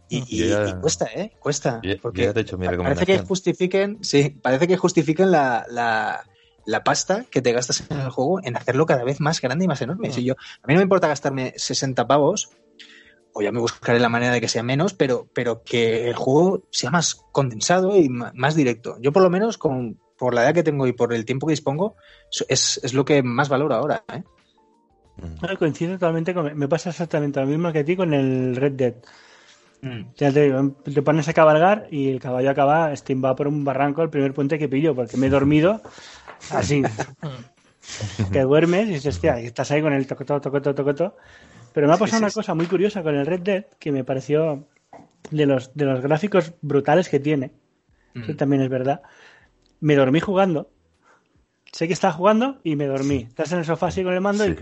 Y, y- Yo ya- y cuesta, ¿eh? Cuesta. Porque ya te he hecho mi parece que justifiquen, sí, parece que justifiquen la, la, la pasta que te gastas en el juego en hacerlo cada vez más grande y más enorme. Si yo, a mí no me importa gastarme 60 pavos, o ya me buscaré la manera de que sea menos, pero, pero que el juego sea más condensado y más directo. Yo por lo menos, con, por la edad que tengo y por el tiempo que dispongo, es, es lo que más valoro ahora. ¿eh? Coincido totalmente con... Me pasa exactamente lo mismo que a ti con el Red Dead. Mm. Ya te, digo, te pones a cabalgar y el caballo acaba estimbado por un barranco el primer puente que pillo, porque me he dormido así. que duermes y dices, hostia, y estás ahí con el tocoto, tocoto, tocoto. Pero me ha pasado Sí, sí, una sí. cosa muy curiosa con el Red Dead que me pareció de los, de los gráficos brutales que tiene. Eso Mm. también es verdad. Me dormí jugando. Sé que estaba jugando y me dormí. Estás en el sofá así con el mando y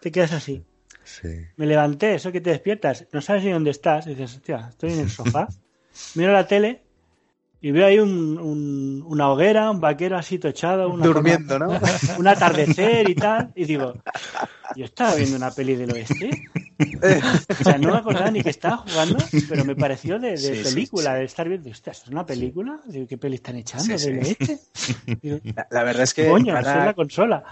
te quedas así. Sí. Me levanté, eso que te despiertas, no sabes ni dónde estás, y dices, hostia, estoy en el sofá, miro la tele y veo ahí un, un- una hoguera, un vaquero así tochado, una Durmiendo, ¿no? un atardecer y tal, y digo, yo estaba viendo una peli del oeste. O sea, no me acordaba ni que estaba jugando, pero me pareció de, de Sí, sí, película, sí. de estar viendo, hostia, ¿esto es una película? Digo, ¿Qué peli están echando Sí, sí. del oeste? Digo, La, la verdad es que Coño, eso es la consola.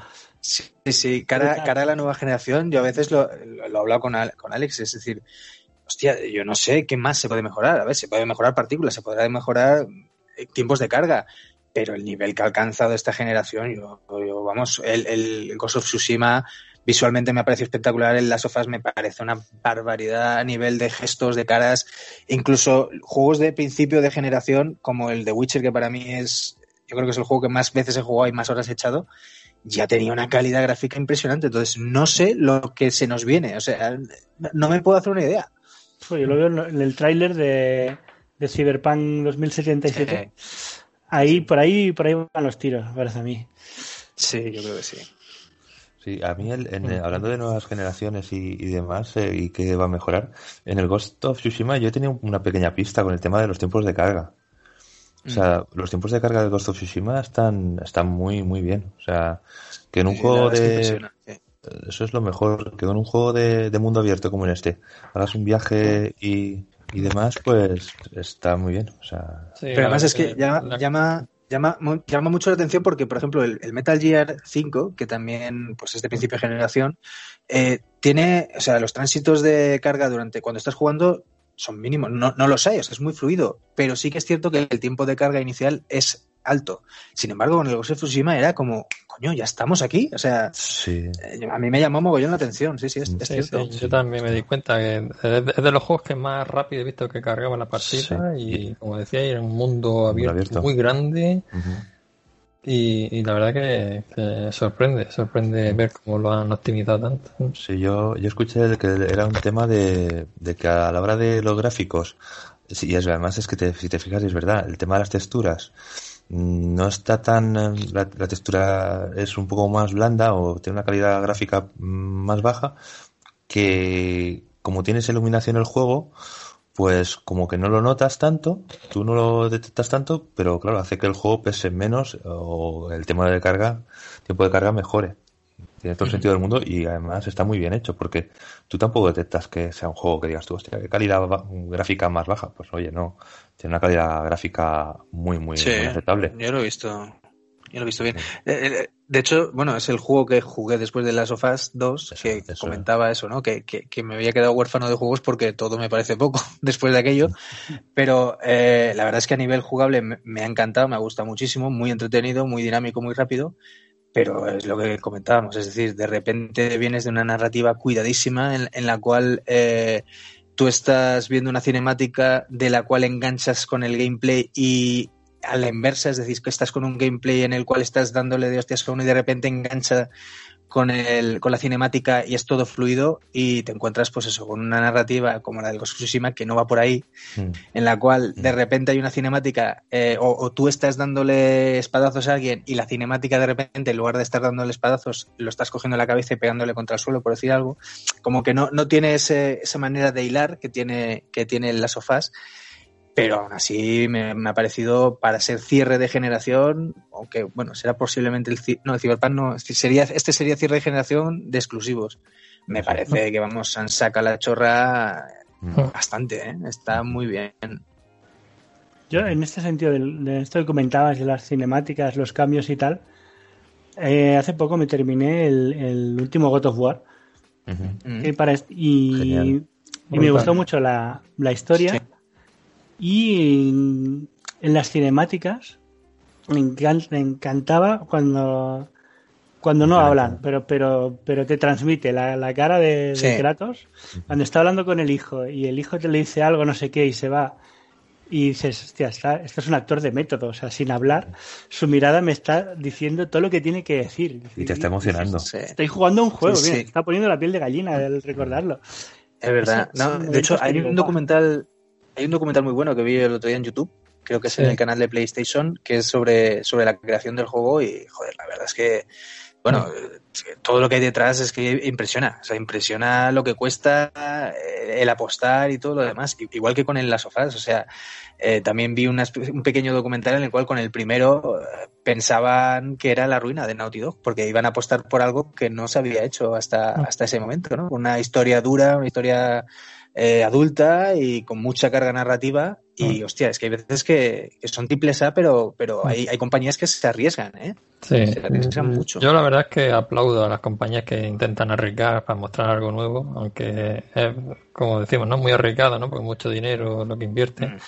Sí, sí, cara, a la nueva generación, yo a veces lo, lo, lo he hablado con, con Alex, es decir, hostia, yo no sé qué más se puede mejorar. A ver, se puede mejorar partículas, se podrá mejorar eh, tiempos de carga, pero el nivel que ha alcanzado esta generación, yo, yo, vamos, el, el Ghost of Tsushima visualmente me ha parecido espectacular, en las sofás me parece una barbaridad a nivel de gestos, de caras, incluso juegos de principio de generación como el de Witcher, que para mí es, yo creo que es el juego que más veces he jugado y más horas he echado, ya tenía una calidad gráfica impresionante, entonces no sé lo que se nos viene, o sea, no me puedo hacer una idea. Yo lo veo en el tráiler de, de Cyberpunk 2077. Sí. Ahí, por ahí, por ahí van los tiros, parece a mí. Sí, yo creo que sí. Sí, a mí, el, en, hablando de nuevas generaciones y, y demás, eh, y que va a mejorar, en el Ghost of Tsushima yo he tenido una pequeña pista con el tema de los tiempos de carga. O sea, mm. los tiempos de carga del Ghost of Tsushima están, están muy, muy bien. O sea, que en un sí, juego de... Eso es lo mejor, que en un juego de, de, mundo abierto como en este, hagas un viaje y, y demás, pues está muy bien. O sea... Pero además es que llama, la... llama, llama, llama mucho la atención porque, por ejemplo, el, el, Metal Gear 5, que también pues, es de principio de generación, eh, tiene, o sea, los tránsitos de carga durante cuando estás jugando son mínimos, no, no los hay, o sea, es muy fluido, pero sí que es cierto que el tiempo de carga inicial es alto. Sin embargo, con el Ghost of Tsushima era como, coño, ya estamos aquí. O sea, sí. eh, a mí me llamó mogollón la atención. Sí, sí, es, es sí, cierto. Sí, yo también me di cuenta que es de los juegos que más rápido he visto que cargaba la partida y, como decía, era un mundo abierto, abierto. muy grande. Uh -huh. Y, y, la verdad que, sorprende, sorprende ver cómo lo han optimizado tanto. Sí, yo, yo escuché que era un tema de, de que a la hora de los gráficos, y es, además es que te, si te fijas es verdad, el tema de las texturas, no está tan la, la, textura es un poco más blanda o tiene una calidad gráfica más baja que como tienes iluminación el juego pues como que no lo notas tanto tú no lo detectas tanto pero claro hace que el juego pese menos o el tema de carga tiempo de carga mejore tiene todo el sentido del mundo y además está muy bien hecho porque tú tampoco detectas que sea un juego que digas tú, hostia, qué calidad gráfica más baja. Pues oye, no, tiene una calidad gráfica muy, muy, sí, muy aceptable. Yo lo he visto. Yo lo he visto bien. Sí. De hecho, bueno, es el juego que jugué después de Last of Us 2 eso, que eso. comentaba eso, ¿no? Que, que, que, me había quedado huérfano de juegos porque todo me parece poco después de aquello. Pero eh, la verdad es que a nivel jugable me, me ha encantado, me ha gustado muchísimo, muy entretenido, muy dinámico, muy rápido pero es lo que comentábamos, es decir, de repente vienes de una narrativa cuidadísima en, en la cual eh, tú estás viendo una cinemática de la cual enganchas con el gameplay y a la inversa, es decir, que estás con un gameplay en el cual estás dándole de hostias a uno y de repente engancha con, el, con la cinemática y es todo fluido y te encuentras pues eso, con una narrativa como la del Ghost of Tsushima que no va por ahí, mm. en la cual de repente hay una cinemática eh, o, o, tú estás dándole espadazos a alguien y la cinemática de repente en lugar de estar dándole espadazos lo estás cogiendo en la cabeza y pegándole contra el suelo por decir algo, como que no, no tiene ese, esa manera de hilar que tiene, que tiene las sofás pero aún así me, me, ha parecido para ser cierre de generación, aunque bueno, será posiblemente el no, el Cyberpunk no, sería este sería cierre de generación de exclusivos. Me parece que vamos, han saca la chorra bastante, ¿eh? está muy bien. Yo en este sentido de, de esto que comentabas de las cinemáticas, los cambios y tal, eh, hace poco me terminé el, el, último God of War uh -huh. y, para, y, y me gustó mucho la, la historia. Sí y en, en las cinemáticas me, encanta, me, encantaba cuando cuando no hablan, pero pero pero te transmite la, la cara de, sí. de, Kratos cuando está hablando con el hijo y el hijo te le dice algo, no sé qué, y se va. Y dices, hostia, está, esto es un actor de método, o sea, sin hablar, su mirada me está diciendo todo lo que tiene que decir. Y te está emocionando. Sí. Estoy jugando un juego, sí, bien, está poniendo la piel de gallina al recordarlo. Es verdad. No, de hecho, hay un documental hay un documental muy bueno que vi el otro día en YouTube, creo que es sí. en el canal de PlayStation, que es sobre, sobre la creación del juego y, joder, la verdad es que, bueno, mm. todo lo que hay detrás es que impresiona, o sea, impresiona lo que cuesta eh, el apostar y todo lo demás, igual que con el Las Sofás, o sea, eh, también vi una, un pequeño documental en el cual con el primero eh, pensaban que era la ruina de Naughty Dog, porque iban a apostar por algo que no se había hecho hasta, mm. hasta ese momento, ¿no? Una historia dura, una historia eh, adulta y con mucha carga narrativa. Y, mm. hostia, es que hay veces que, que son triples A, pero, pero hay, hay, compañías que se arriesgan, ¿eh? Sí. Se arriesgan mucho. Yo la verdad es que aplaudo a las compañías que intentan arriesgar para mostrar algo nuevo, aunque es, como decimos, no es muy arriesgado, ¿no? Porque mucho dinero lo que invierten. Mm.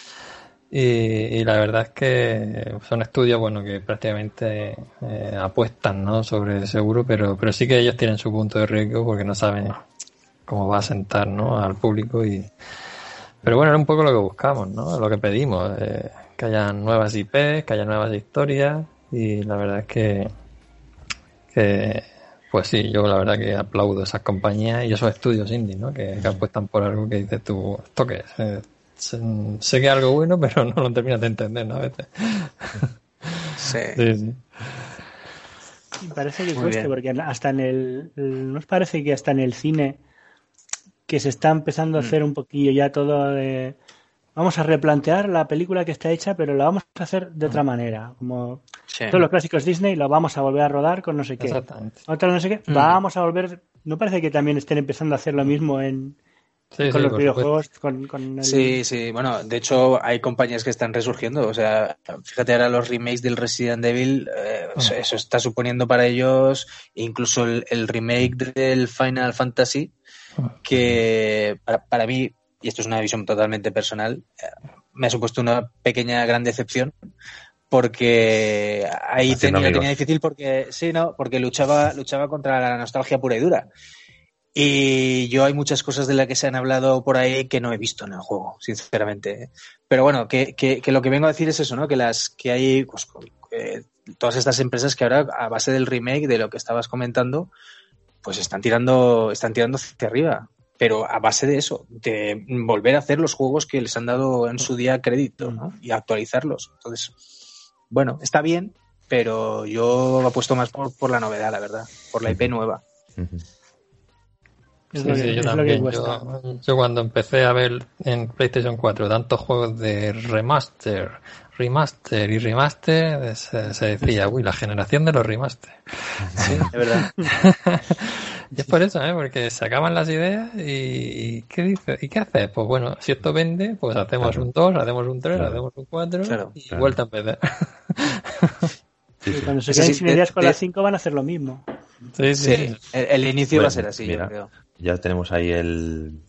Y, y la verdad es que son estudios bueno que prácticamente eh, apuestan ¿no? sobre seguro, pero, pero sí que ellos tienen su punto de riesgo porque no saben cómo va a sentar ¿no? al público. y Pero bueno, era un poco lo que buscamos, ¿no? lo que pedimos, eh, que haya nuevas IPs, que haya nuevas historias y la verdad es que, que pues sí, yo la verdad que aplaudo esas compañías y esos estudios indie, ¿no? Que, que apuestan por algo que dices tú, ¿esto qué es? Eh, sé, que es algo bueno, pero no lo terminas de entender, ¿no? A veces. Sí. Sí, sí. Y Parece que cueste, porque hasta en el. ¿No os parece que hasta en el cine que se está empezando a Mm. hacer un poquillo ya todo de. Vamos a replantear la película que está hecha, pero la vamos a hacer de otra manera. Como Sí. todos los clásicos Disney, la vamos a volver a rodar con no sé qué. Exactamente. Otra no sé qué. Mm. Vamos a volver. ¿No parece que también estén empezando a hacer lo mismo en, Sí, con sí, los videojuegos? Con, con el- Sí, sí, bueno, de hecho hay compañías que están resurgiendo, o sea, fíjate ahora los remakes del Resident Evil, eh, eso, eso está suponiendo para ellos incluso el, el remake del Final Fantasy, que para, para mí, y esto es una visión totalmente personal, eh, me ha supuesto una pequeña gran decepción porque ahí tenía, amigos. tenía difícil porque sí, no, porque luchaba, luchaba contra la nostalgia pura y dura. Y yo hay muchas cosas de las que se han hablado por ahí que no he visto en el juego, sinceramente. Pero bueno, que, que, que lo que vengo a decir es eso, ¿no? Que las que hay pues, eh, todas estas empresas que ahora a base del remake de lo que estabas comentando, pues están tirando, están tirando hacia arriba. Pero a base de eso, de volver a hacer los juegos que les han dado en su día crédito, ¿no? Y actualizarlos. Entonces, bueno, está bien, pero yo apuesto más por, por la novedad, la verdad, por la IP nueva. Es Sí, lo que- sí, yo es lo que también. Yo, yo cuando empecé a ver en PlayStation 4 tantos juegos de remaster, remaster y remaster, se, se decía, uy, la generación de los remaster. Sí, de verdad. Y es por eso, ¿eh? Porque se acaban las ideas y, y ¿qué dice? ¿Y qué haces? Pues bueno, si esto vende, pues hacemos Claro. un 2, hacemos un 3, Claro. hacemos un 4 Claro, y claro. vuelta a empezar. Sí, Y sí. cuando se queden sin de- ideas con las 5 van a hacer lo mismo. Sí, sí. Sí, el, el inicio va a ser Bueno, así, mira. yo creo. Ya tenemos ahí el,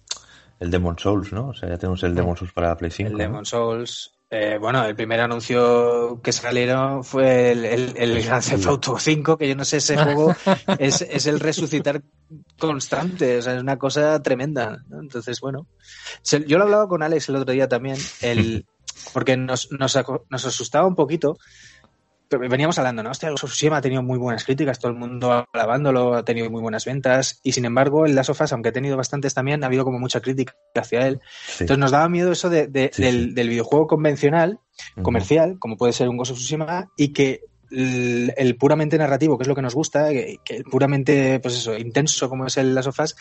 el Demon Souls, ¿no? O sea, ya tenemos el Demon Souls para Play 5. El ¿no? Demon Souls. Eh, bueno, el primer anuncio que salieron fue el, el, el Grand Theft Auto 5, que yo no sé, ese juego es, es el resucitar constante, o sea, es una cosa tremenda. ¿no? Entonces, bueno, yo lo hablaba con Alex el otro día también, el, porque nos, nos, nos asustaba un poquito. Veníamos hablando, ¿no? Hostia, Ghost of Tsushima ha tenido muy buenas críticas, todo el mundo alabándolo, ha tenido muy buenas ventas, y sin embargo, el Last of Us, aunque ha tenido bastantes también, ha habido como mucha crítica hacia él. Sí. Entonces nos daba miedo eso de, de- Sí, del, sí. del videojuego convencional, comercial, como puede ser un Ghost of Tsushima, y que el, el puramente narrativo, que es lo que nos gusta, que, que el puramente, pues eso, intenso como es el Last of Us,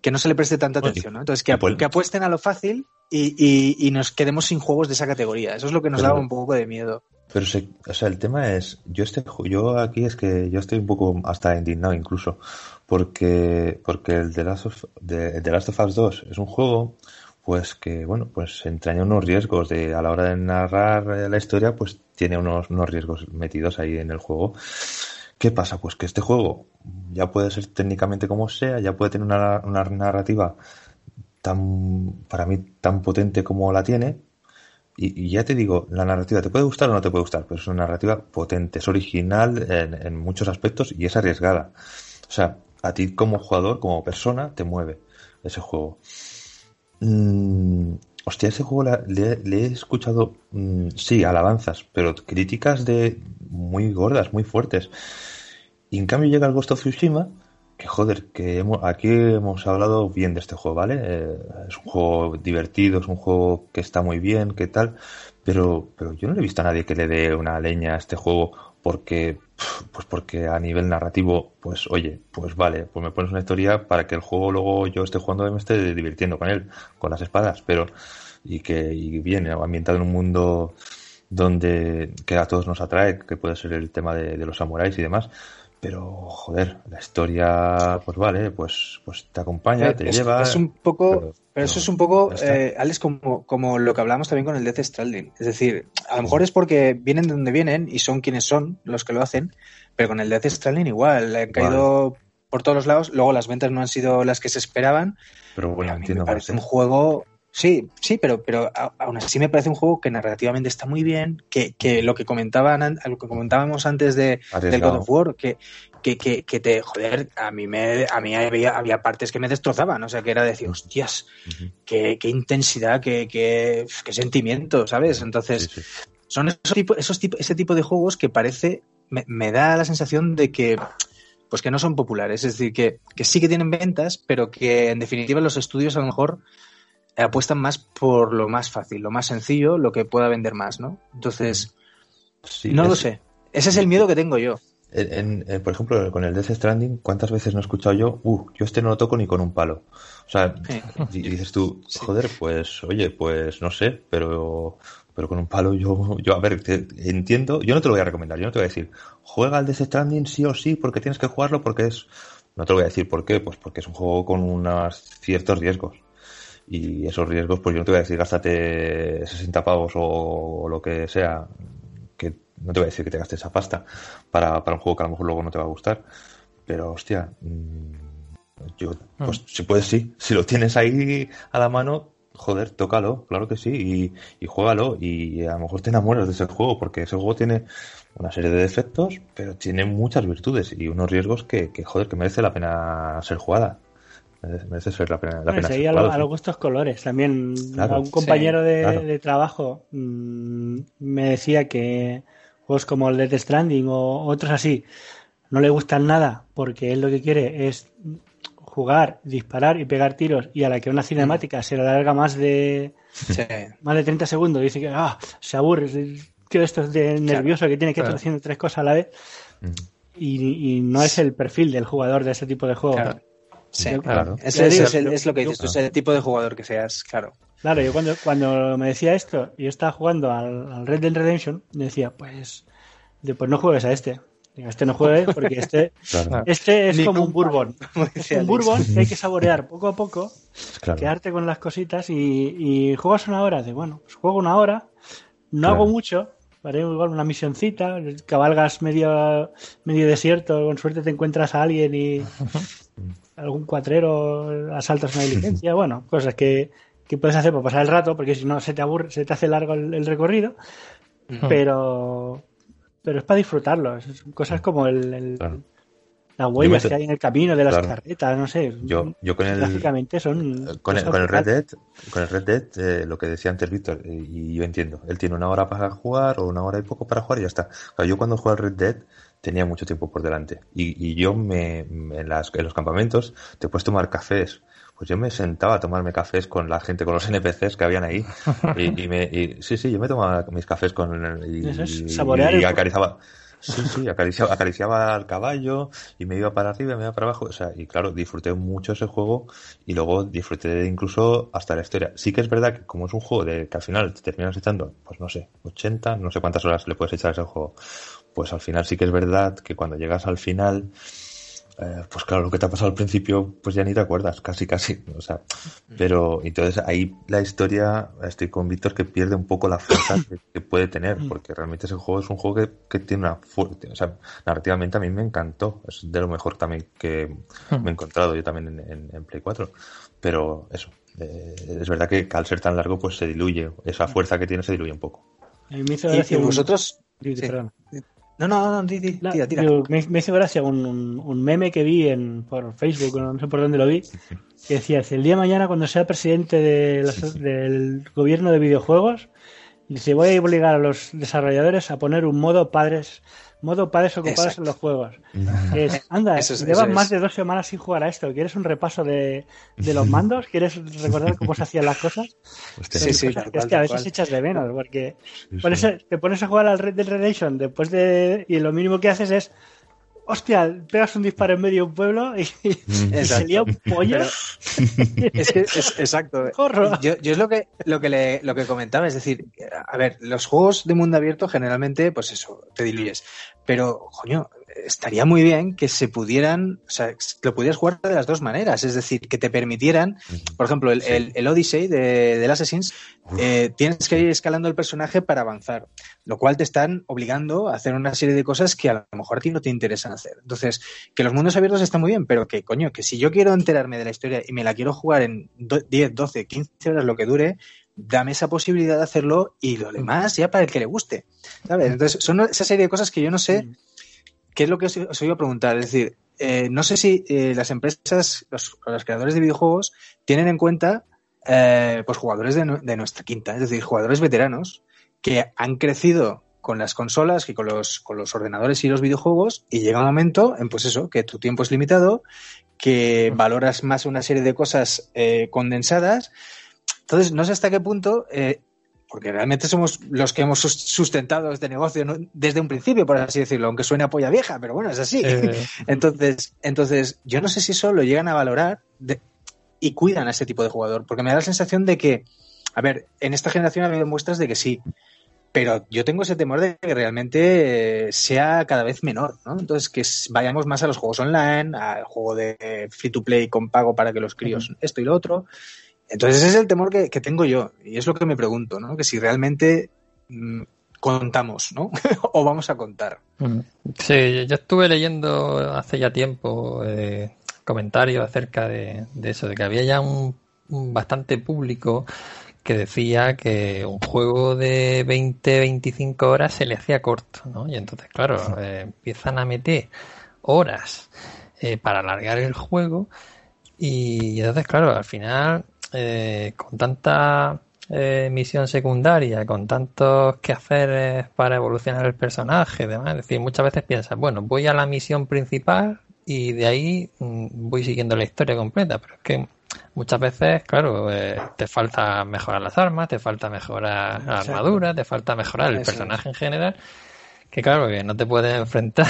que no se le preste tanta atención, ¿no? Entonces que, ap- que apuesten a lo fácil y, y- y nos quedemos sin juegos de esa categoría. Eso es lo que nos Pero- daba un poco de miedo. Pero se- o sea, el tema es, yo este, yo aquí es que yo estoy un poco hasta indignado incluso, porque, porque el The Last of, de, The Last of Us 2 es un juego, pues que, bueno, pues entraña unos riesgos de, a la hora de narrar eh, la historia, pues tiene unos, unos riesgos metidos ahí en el juego. ¿Qué pasa? Pues que este juego ya puede ser técnicamente como sea, ya puede tener una, una narrativa tan, para mí, tan potente como la tiene, y, ya te digo, la narrativa te puede gustar o no te puede gustar, pero es una narrativa potente, es original en, en muchos aspectos y es arriesgada. O sea, a ti como jugador, como persona, te mueve ese juego. Mm, hostia, ese juego le he escuchado, mm, sí, alabanzas, pero críticas de muy gordas, muy fuertes. Y en cambio llega el Ghost of Tsushima, que joder, que hemos- aquí hemos hablado bien de este juego, ¿vale? Eh, es un juego divertido, es un juego que está muy bien, que tal, pero, pero yo no le he visto a nadie que le dé una leña a este juego porque, pues porque a nivel narrativo, pues oye, pues vale, pues me pones una historia para que el juego luego yo esté jugando y me esté divirtiendo con él, con las espadas, pero y que y bien ambientado en un mundo donde que a todos nos atrae, que puede ser el tema de los samuráis y demás. Pero, joder, la historia, pues vale, pues, pues te acompaña, te Eh, es, lleva. es un poco, pero, pero- eso es un poco, eh, Alex, como, como lo que hablamos también con el Death Stranding. Es decir, a lo mejor es porque vienen de donde vienen y son quienes son los que lo hacen, pero con el Death Stranding igual, le han caído por todos los lados. Luego las ventas no han sido las que se esperaban. Pero bueno, a mí entiendo me parece un juego, Sí, sí, pero, pero aún así me parece un juego que narrativamente está muy bien, que, que lo que comentaban an- lo que comentábamos antes de, del. God of War, que, que, que, que te, joder, a mí me, a mí había, había partes que me destrozaban, o sea que era decir, hostias, Ujú. qué, qué intensidad, qué, qué, qué sentimiento, ¿sabes? Entonces, Sí, sí. son esos tipo, esos tipo, ese tipo de juegos que parece, me, me da la sensación de que pues que no son populares, es decir, que, que sí que tienen ventas, pero que en definitiva los estudios a lo mejor apuestan más por lo más fácil, lo más sencillo, lo que pueda vender más, ¿no? Entonces, Sí, no lo sé. Ese es el miedo que tengo yo. En, en- en, por ejemplo, con el Death Stranding, ¿cuántas veces no he escuchado yo? Uh, yo este no lo toco ni con un palo. O sea, Sí. y dices tú, joder, pues, oye, pues no sé, pero, pero con un palo yo, yo a ver, te- entiendo, yo no te lo voy a recomendar, yo no te voy a decir, juega al Death Stranding sí o sí, porque tienes que jugarlo, porque es, no te lo voy a decir por qué, pues porque es un juego con unos ciertos riesgos. Y esos riesgos, pues yo no te voy a decir, gástate 60 pavos o, lo que sea, que no te voy a decir que te gastes esa pasta para, para un juego que a lo mejor luego no te va a gustar. Pero, hostia, mm, yo, pues si puedes, sí. Si lo tienes ahí a la mano, joder, tócalo, claro que sí, y, y juégalo. Y a lo mejor te enamoras de ese juego, porque ese juego tiene una serie de defectos, pero tiene muchas virtudes y unos riesgos que, que joder, que merece la pena ser jugada. Merece, merece ser la pena, la Bueno, pena a, lo- a los gustos colores. También Claro. a un compañero de, claro. de trabajo mm, me decía que juegos como el Death Stranding o otros así no le gustan nada porque él lo que quiere es jugar, disparar y pegar tiros y a la que una cinemática se le alarga más de Sí. más de 30 segundos dice que ah, se aburre, que esto es de nervioso que tiene que estar haciendo tres cosas a la vez Mm. y, y no es el perfil del jugador de ese tipo de juegos. Claro. Sí, Yo- Claro. Es, el- lo que dices, tú, es el tipo de jugador que seas, claro. Claro, yo cuando, cuando me decía esto, y yo estaba jugando al, al Red Dead Redemption, me decía, pues, de, pues no juegues a este. Digo, este no juegues porque este, Claro, este es Ni como un bourbon. Es un bourbon que hay que saborear poco a poco, claro. quedarte con las cositas y, y juegas una hora. De bueno, pues juego una hora, no Claro. hago mucho, haré igual una misioncita, cabalgas medio, medio desierto, con suerte te encuentras a alguien y algún cuatrero asaltas una diligencia, bueno, cosas que, que puedes hacer para pasar el rato, porque si no se te aburre, se te hace largo el, el recorrido, pero pero es para disfrutarlo, son cosas como el, el- Claro. las huellas que hay en el camino de las Claro. carretas, no sé, Yo, yo con el, gráficamente son Eh, Con el, con el Red. Dead, con el Red Dead eh, lo que decía antes Víctor, eh, y yo entiendo, él tiene una hora para jugar o una hora y poco para jugar y ya está. Yo cuando jugué al Red Dead tenía mucho tiempo por delante y, y yo me, me- en, las, en los campamentos te puedes tomar cafés. Pues yo me sentaba a tomarme cafés con la gente, con los NPCs que habían ahí. Y, y me, y- sí, sí, yo me tomaba mis cafés con y, es acariciaba. Sí, sí, acariciaba, acariciaba al caballo y me iba para arriba y me iba para abajo. O sea, y claro, disfruté mucho ese juego y luego disfruté incluso hasta la historia. Sí que es verdad que como es un juego de que al final te terminas echando, pues no sé, 80, no sé cuántas horas le puedes echar a ese juego. Pues al final sí que es verdad que cuando llegas al final, eh, pues claro, lo que te ha pasado al principio, pues ya ni te acuerdas, casi, casi. O sea, pero entonces ahí la historia, estoy con Víctor que pierde un poco la fuerza que, que puede tener, porque realmente ese juego es un juego que, que tiene una fuerte, o sea, narrativamente a mí me encantó, es de lo mejor también que me he encontrado yo también en, en- en Play 4. Pero eso, eh, es verdad que al ser tan largo, pues se diluye, esa fuerza que tiene se diluye un poco. A mí me hizo Y, vosotros... Sí. No, no, no, tira, tira. digo, me, me hizo gracia un, un- un meme que vi en, por Facebook, no sé por dónde lo vi, que decía, si el día de mañana cuando sea presidente de las- del gobierno de videojuegos, dice, voy a obligar a los desarrolladores a poner un modo padres modo padres ocupados Exacto. en los juegos. Es, anda, Eso es- llevas eso más es. de dos semanas sin jugar a esto. ¿Quieres un repaso de, de los mandos? ¿Quieres recordar cómo se hacían las cosas? Hostia, Sí, Son sí, cosas tal que es que a veces cual. echas de menos, porque sí, pones- sí. te pones a jugar al Red Dead Redemption después de. y lo mínimo que haces es. Hostia, pegas un disparo en medio de un pueblo y, y se Exacto. lía un pollo. Pero- Es que es exacto. Corro. Yo, yo es lo que lo que le, lo que comentaba, es decir, a ver, los juegos de mundo abierto generalmente, pues eso, te diluyes. Pero, coño, estaría muy bien que se pudieran, o sea, que lo pudieras jugar de las dos maneras, es decir, que te permitieran, por ejemplo, el, Sí. el, el Odyssey de, del Assassins, eh, tienes que ir escalando el personaje para avanzar, lo cual te están obligando a hacer una serie de cosas que a lo mejor a ti no te interesan hacer. Entonces, que los mundos abiertos están muy bien, pero que coño, que si yo quiero enterarme de la historia y me la quiero jugar en do- 10, 12, 15 horas, lo que dure, dame esa posibilidad de hacerlo y lo demás ya para el que le guste. ¿Sabes? Entonces, son esa serie de cosas que yo no sé qué es lo que os, os iba a preguntar. Es decir, eh, no sé si eh, las empresas, los, los creadores de videojuegos, tienen en cuenta eh, pues jugadores de, nu- de nuestra quinta, es decir, jugadores veteranos que han crecido con las consolas y con los, con los ordenadores y los videojuegos y llega un momento en pues eso, que tu tiempo es limitado, que valoras más una serie de cosas condensadas. Entonces, no sé hasta qué punto, eh, porque realmente somos los que hemos sus- sustentado este negocio ¿no? desde un principio, por así decirlo, aunque suene a polla vieja, pero bueno, es así. Eh, Entonces, entonces, yo no sé si eso lo llegan a valorar de- y cuidan a ese tipo de jugador, porque me da la sensación de que, a ver, en esta generación ha habido muestras de que sí, pero yo tengo ese temor de que realmente eh, sea cada vez menor, ¿no? Entonces, que vayamos más a los juegos online, al juego de free to play con pago para que los críos esto y lo otro. Entonces, ese es el temor que, que tengo yo, y es lo que me pregunto, ¿no? Que si realmente mm, contamos, ¿no? o vamos a contar. Mm. Sí, yo estuve leyendo hace ya tiempo eh, comentarios acerca de, de eso, de que había ya un, un bastante público que decía que un juego de 20-25 horas se le hacía corto, ¿no? Y entonces, claro, eh, empiezan a meter horas eh, para alargar el juego y entonces, claro, al final, eh, con tanta eh, misión secundaria, con tantos quehaceres para evolucionar el personaje demás, es decir, muchas veces piensas, bueno, voy a la misión principal y de ahí mm, voy siguiendo la historia completa, pero es que muchas veces, claro, eh, te falta mejorar las armas, te falta mejorar la armadura, te falta mejorar el Eso personaje en general, que claro, que no te puedes enfrentar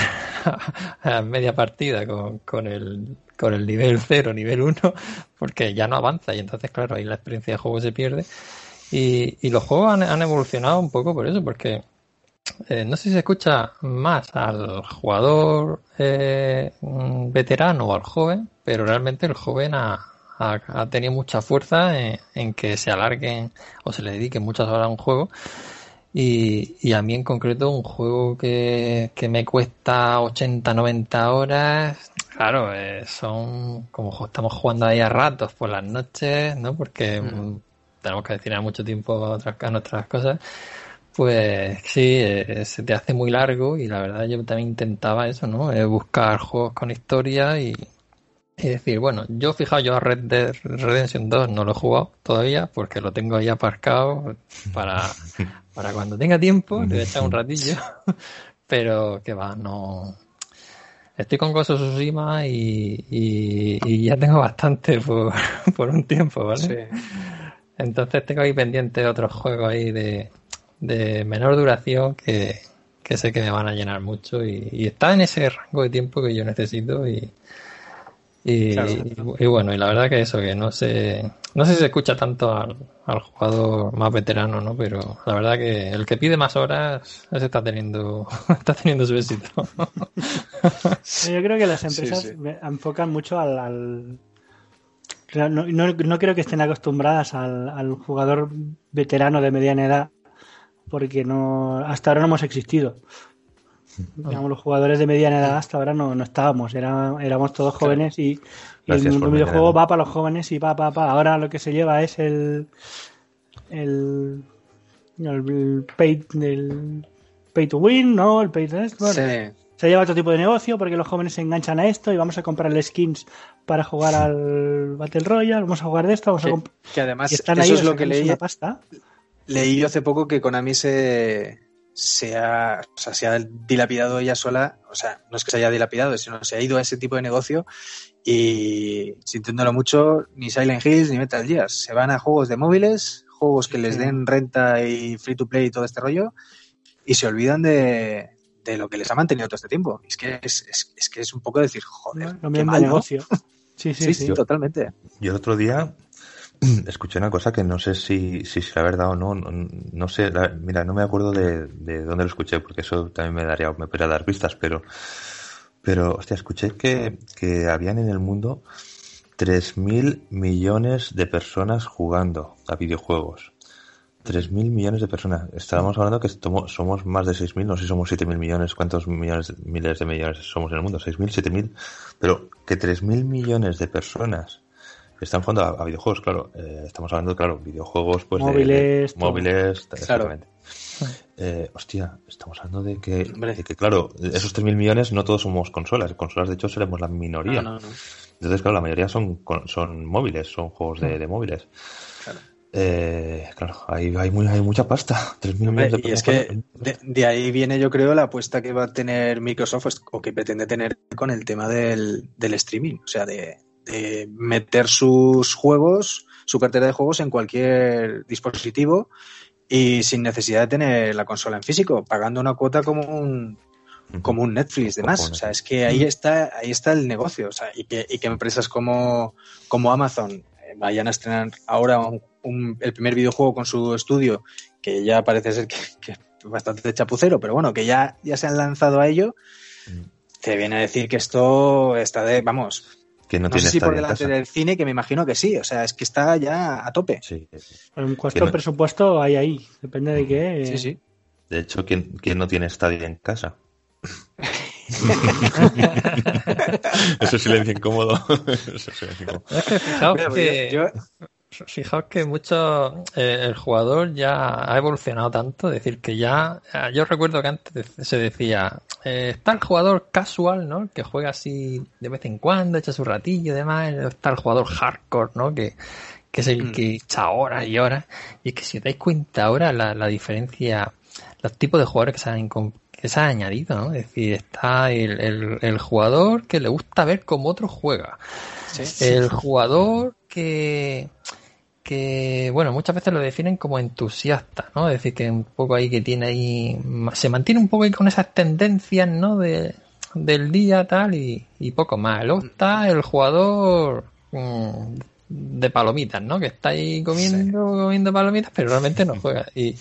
a media partida con, con el con el nivel 0, nivel 1, porque ya no avanza y entonces, claro, ahí la experiencia de juego se pierde. Y, y los juegos han, evolucionado un poco por eso, porque eh, no sé si se escucha más al jugador eh, veterano o al joven, pero realmente el joven ha, tenido mucha fuerza en, en que se alarguen o se le dediquen muchas horas a un juego. Y, y a mí en concreto un juego que, que me cuesta 80, 90 horas, claro, eh, son como estamos jugando ahí a ratos por las noches, ¿no? Porque mm, tenemos que destinar mucho tiempo a, otras, a nuestras cosas. Pues sí, eh, se te hace muy largo y la verdad yo también intentaba eso, ¿no? Eh, buscar juegos con historia y, y decir, bueno, yo fijaos, yo a Red Dead Redemption 2 no lo he jugado todavía porque lo tengo ahí aparcado para, para cuando tenga tiempo, le voy a echar un ratillo, pero que va, no... Estoy con of Tsushima y, y, y ya tengo bastante por, por un tiempo, ¿vale? Entonces tengo ahí pendiente otros juegos ahí de, de menor duración que, que sé que me van a llenar mucho y, y está en ese rango de tiempo que yo necesito y, y, Claro. y- y bueno, y la verdad que eso, que no sé, no sé si se escucha tanto al, al jugador más veterano, ¿no? Pero la verdad que el que pide más horas, ese está teniendo, está teniendo su éxito. Yo creo que las empresas sí. enfocan mucho al... al- No, no- no creo que estén acostumbradas al, al jugador veterano de mediana edad, porque no hasta ahora no hemos existido. Digamos, los jugadores de mediana edad hasta ahora no, no estábamos, era- éramos todos jóvenes y, y el mundo videojuego va para los jóvenes y va, va, va. Ahora lo que se lleva es el el, el pay, to win, ¿no? El pay to bueno, Sí. se lleva otro tipo de negocio porque los jóvenes se enganchan a esto y vamos a comprarle skins para jugar al Battle Royale, vamos a jugar de esto, vamos a Que, comp- que además están eso ahí es lo que leí, pasta. leí yo hace poco que Konami se, se, ha, o sea, se ha dilapidado ella sola, o sea, no es que se haya dilapidado, sino se ha ido a ese tipo de negocio y sintiéndolo mucho, ni Silent Hills ni Metal Gear, se van a juegos de móviles, juegos que les den renta y free to play y todo este rollo y se olvidan de, de lo que les ha mantenido todo este tiempo. Es que es, es, es que es un poco decir, joder, Lo qué mal, ¿no? negocio. Sí, sí, Sí, sí. sí, totalmente. Yo el otro día escuché una cosa que no sé si, si la verdad o no. No, no sé, la- mira, no me acuerdo de, de dónde lo escuché, porque eso también me daría, me podría dar pistas, pero Pero, hostia, escuché que, que habían en el mundo 3.000 millones de personas jugando a videojuegos. 3.000 millones de personas. Estábamos hablando que somos más de 6.000, no sé si somos 7.000 millones, cuántos millones, miles de millones somos en el mundo, 6.000, 7.000, pero que 3.000 millones de personas están jugando a, a videojuegos, claro, eh, estamos hablando, claro, videojuegos, pues de- Móviles, de, todo. móviles, Claro. exactamente. Eh, hostia, estamos hablando de que, de que, claro, esos 3.000 millones no todos somos consolas, consolas de hecho seremos la minoría. No, no, no. Entonces, claro, la mayoría son, son móviles, son juegos de, de móviles. Claro. Eh, claro, hay, hay, muy, hay mucha pasta. 3.000 Hombre, millones de y es que de, de ahí viene, yo creo, la apuesta que va a tener Microsoft es- o que pretende tener con el tema del, del streaming. O sea, de, de meter sus juegos, su cartera de juegos en cualquier dispositivo y sin necesidad de tener la consola en físico, pagando una cuota como un, como un Netflix de más. O sea, es que ahí está, ahí está el negocio. O sea, y que, y que empresas como, como Amazon eh, vayan a estrenar ahora un- un- el primer videojuego con su estudio, que ya parece ser que, que bastante chapucero, pero bueno, que ya, ya se han lanzado a ello, te viene a decir que esto está de, vamos, que no, no, tiene sé si por delante casa. del cine, que me imagino que sí. O sea, es que está ya a tope. Sí, sí. En Que cuanto no- presupuesto hay ahí. Depende de qué. eh, Sí, sí. De hecho, ¿quién, quién no tiene estadio en casa? Ese silencio incómodo. Ese silencio incómodo. Mira, que, yo- fijaos que mucho eh, el jugador ya ha evolucionado tanto, es decir, que ya, eh, yo recuerdo que antes se decía, eh, está el jugador casual, ¿no? Que juega así de vez en cuando, echa su ratillo y demás, está el jugador hardcore, ¿no? Que, que es el Mm. que echa horas y horas. Y es que si os dais cuenta ahora la, la diferencia, los tipos de jugadores que se han, que se han añadido, ¿no? Es decir, está el, el, el jugador que le gusta ver cómo otro juega. sí. El jugador que, que, bueno, muchas veces lo definen como entusiasta, ¿no? Es decir, que un poco ahí que tiene ahí, se mantiene un poco ahí con esas tendencias, ¿no? De, del día tal y, y poco más. Luego está el jugador mm, de palomitas, ¿no? Que está ahí comiendo, comiendo palomitas, pero realmente no juega. Y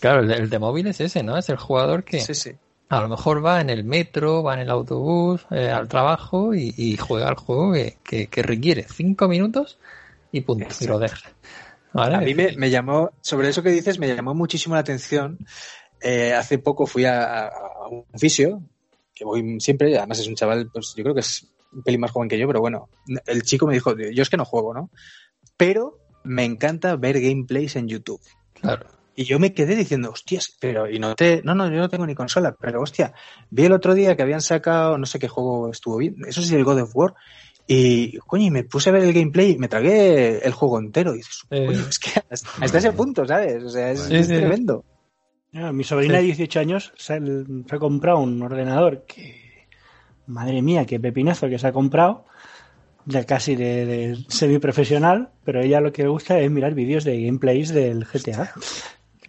claro, el, el de móvil es ese, ¿no? Es el jugador que, Sí, sí. a lo mejor va en el metro, va en el autobús, eh, al trabajo y, y juega al juego que, que- que requiere cinco minutos y punto, y lo deja. ¿Vale? A mí me, me llamó, sobre eso que dices, me llamó muchísimo la atención. Eh, hace poco fui a, a- a un fisio, que voy siempre, además es un chaval, pues yo creo que es un pelín más joven que yo, pero bueno, el chico me dijo, yo es que no juego, ¿no? Pero me encanta ver gameplays en YouTube. Claro. Y yo me quedé diciendo, hostias, pero, y no te, no, no, yo no tengo ni consola, pero hostia, vi el otro día que habían sacado, no sé qué juego estuvo bien, eso sí, el God of War, y coño, y me puse a ver el gameplay y me tragué el juego entero, y dices, coño, es que hasta, hasta ese punto, ¿sabes? O sea, es, Sí, es sí. tremendo. Mi sobrina Sí. de 18 años se, ha- se ha comprado un ordenador que, madre mía, qué pepinazo que se ha comprado, ya casi de, de semiprofesional, pero ella lo que le gusta es mirar vídeos de gameplays del GTA.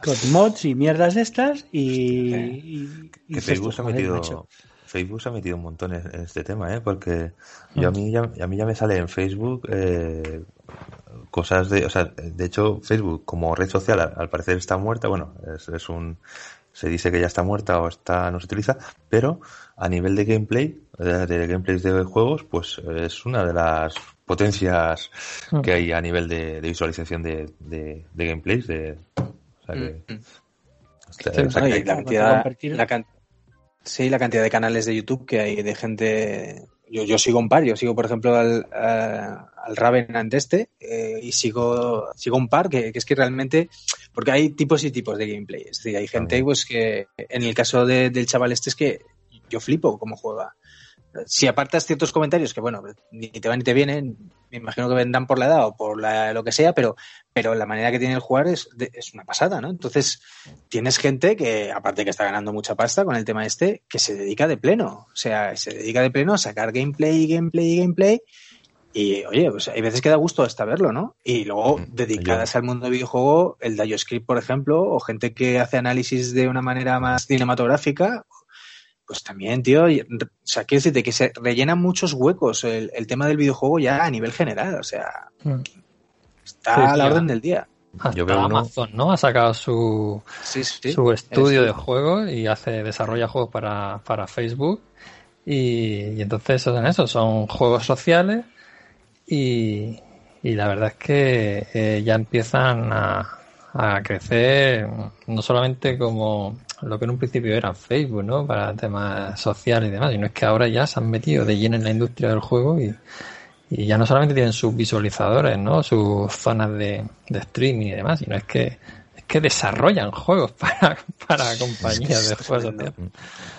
Con mods y mierdas de estas y... y- y tú, se ha joder, metido, macho. Facebook se ha metido un montón en, en este tema, ¿eh? Porque yo a mí ya, a mí ya me sale en Facebook eh, cosas de, o sea, de hecho Facebook como red social al, al parecer está muerta, bueno, es, es un, se dice que ya está muerta o está, no se utiliza, pero a nivel de gameplay, de gameplays de juegos, pues es una de las potencias Mm. que hay a nivel de, de visualización de, de, de gameplays, de, o sea que, Mm, mm. o sea, Sí, o sea No, que- y la cantidad, la sí, la cantidad de canales de YouTube que hay de gente. Yo, yo sigo un par, yo sigo, por ejemplo, al, a- al Ravenant este, eh, y sigo, sigo un par que, que es que realmente, porque hay tipos y tipos de gameplay. Es decir, hay gente pues que, en el caso de- del chaval este, es que yo flipo cómo juega. Si apartas ciertos comentarios que, bueno, ni te van ni te vienen, me imagino que vendrán por la edad o por la, lo que sea, pero, pero la manera que tiene el jugar es, de- es una pasada, ¿no? Entonces, tienes gente que, aparte que está ganando mucha pasta con el tema este, que se dedica de pleno. O sea, se dedica de pleno a sacar gameplay, gameplay, gameplay. Y oye, pues hay veces que da gusto hasta verlo, ¿no? Y luego, Mm, dedicadas al mundo de videojuego, el DioScript, por ejemplo, o gente que hace análisis de una manera más cinematográfica, pues también, tío, o sea, quiero decirte que se rellenan muchos huecos el, el tema del videojuego ya a nivel general, o sea, Mm. está Sí, a la orden del día. Hasta Yo veo uno- Amazon, ¿no? Ha sacado su, Sí, sí. su estudio de juegos y hace desarrolla juegos para, para Facebook Y, y entonces son eso, son juegos sociales y, y la verdad es que eh, ya empiezan a, a crecer no solamente como lo que en un principio era Facebook, ¿no? Para temas sociales y demás, sino es que ahora ya se han metido de lleno en la industria del juego y, y ya no solamente tienen sus visualizadores, ¿no? Sus zonas de, de streaming y demás, sino es que es que desarrollan juegos para, para compañías de juegos.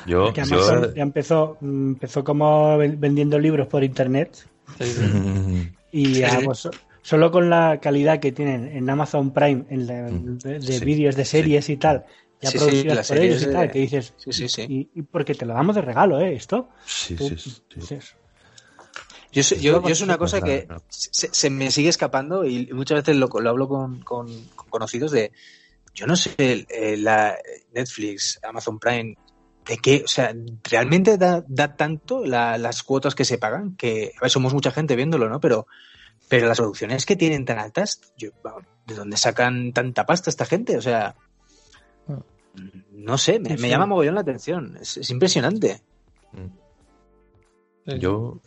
Yo, Amazon ya empezó, mm, empezó como ven- vendiendo libros por internet Sí, sí. Y pues, so- solo con la calidad que tienen en Amazon Prime en la- Mm, de, de sí, vídeos de series y tal, ya Sí, sí, producidas las por ellos series, y tal, eh, que dices, Sí, sí, sí. y, y porque te lo damos de regalo, ¿eh? Esto. sí, Tú sí, sí. dices, Yo, yo, yo es una sí, cosa que se, se me sigue escapando y muchas veces lo, lo hablo con, con- con conocidos de, yo no sé, eh, la Netflix, Amazon Prime, de qué, o sea, realmente da, da tanto la- las cuotas que se pagan, que, a ver, somos mucha gente viéndolo, ¿no? Pero, pero las producciones que tienen tan altas, yo, ¿de dónde sacan tanta pasta esta gente? O sea, no sé, me, Sí, me sí. llama mogollón la atención, es, es impresionante. Sí. Yo,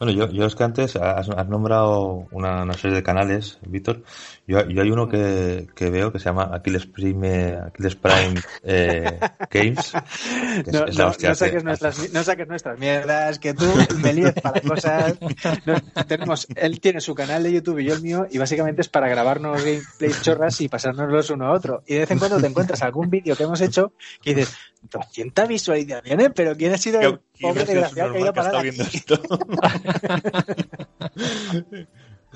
bueno, yo, yo es que antes has, has nombrado una, una serie de canales, Víctor. Yo, yo hay uno que, que veo que se llama Aquiles Prime, Aquiles Prime eh, Games. que No, es saques nuestras, no saques nuestras mierdas, que tú me líes para cosas. No, tenemos, él tiene su canal de YouTube y yo el mío, y básicamente es para grabarnos gameplay chorras y pasárnoslos uno a otro. Y de vez en cuando te encuentras algún vídeo que hemos hecho que dices, 200 visualizaciones, pero ¿quién ha sido el pobre desgraciado que ha ido a parar?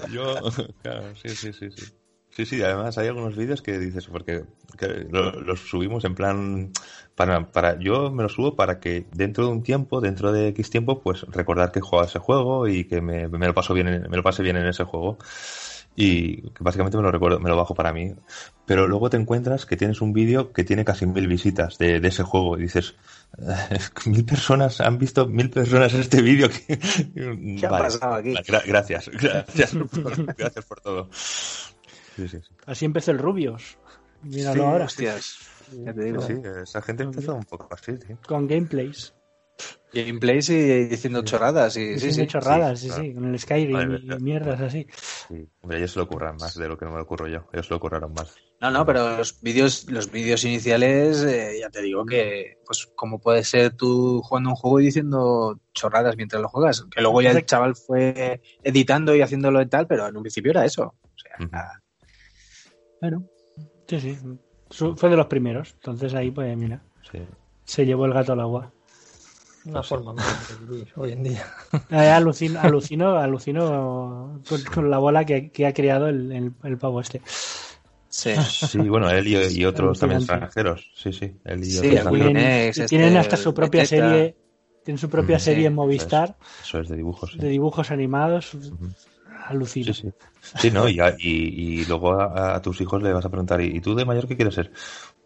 Yo, claro, sí, sí, sí, sí. Sí, sí, además hay algunos vídeos que dices, porque que lo- los subimos en plan, para, para, yo me los subo para que dentro de un tiempo, dentro de X tiempo, pues recordar que he jugado ese juego y que me, lo paso bien, en- me lo pase bien en ese juego. Y que básicamente me lo recuerdo, me lo bajo para mí. Pero luego te encuentras que tienes un vídeo que tiene casi mil visitas de, de ese juego y dices, "Eh, mil personas han visto mil personas este vídeo que ¿Qué ha pasado aquí? Gra- gracias, gracias por, gracias por todo. Sí, sí, sí. Así empezó el Rubios. Míralo Sí, ahora, Hostias, ya te digo. Sí, esa gente empezó un poco así, sí. con gameplays. Gameplays y diciendo chorradas. Y, sí, Diciendo sí. chorradas, sí, sí, con el Skyrim Vale, y mierdas así. sí. Hombre, ellos se lo ocurran más de lo que me lo ocurro yo. Ellos se lo ocurraron más. No, no, pero los vídeos, los vídeos iniciales, eh, ya te digo que, pues, como puede ser tú jugando un juego y diciendo chorradas mientras lo juegas, que luego ya el chaval fue editando y haciéndolo y tal, pero en un principio era eso. O sea, bueno, Sí, sí. Fue de los primeros. Entonces ahí, pues mira, Sí. se llevó el gato al agua. Una forma más de vivir hoy en día. Eh, alucino, alucino, alucino con, con la bola que, que ha creado el, el, el pavo este. sí. Sí, bueno, él y, y otros también extranjeros. Sí, sí. Él y Sí, otros Tienen, este, tienen hasta su propia serie. Tienen su propia serie en Movistar Eso es de dibujos. sí. de dibujos animados. Alucino. Sí, sí. Sí, ¿no? Y, a- y, y luego a, a tus hijos le vas a preguntar, ¿y tú de mayor qué quieres ser?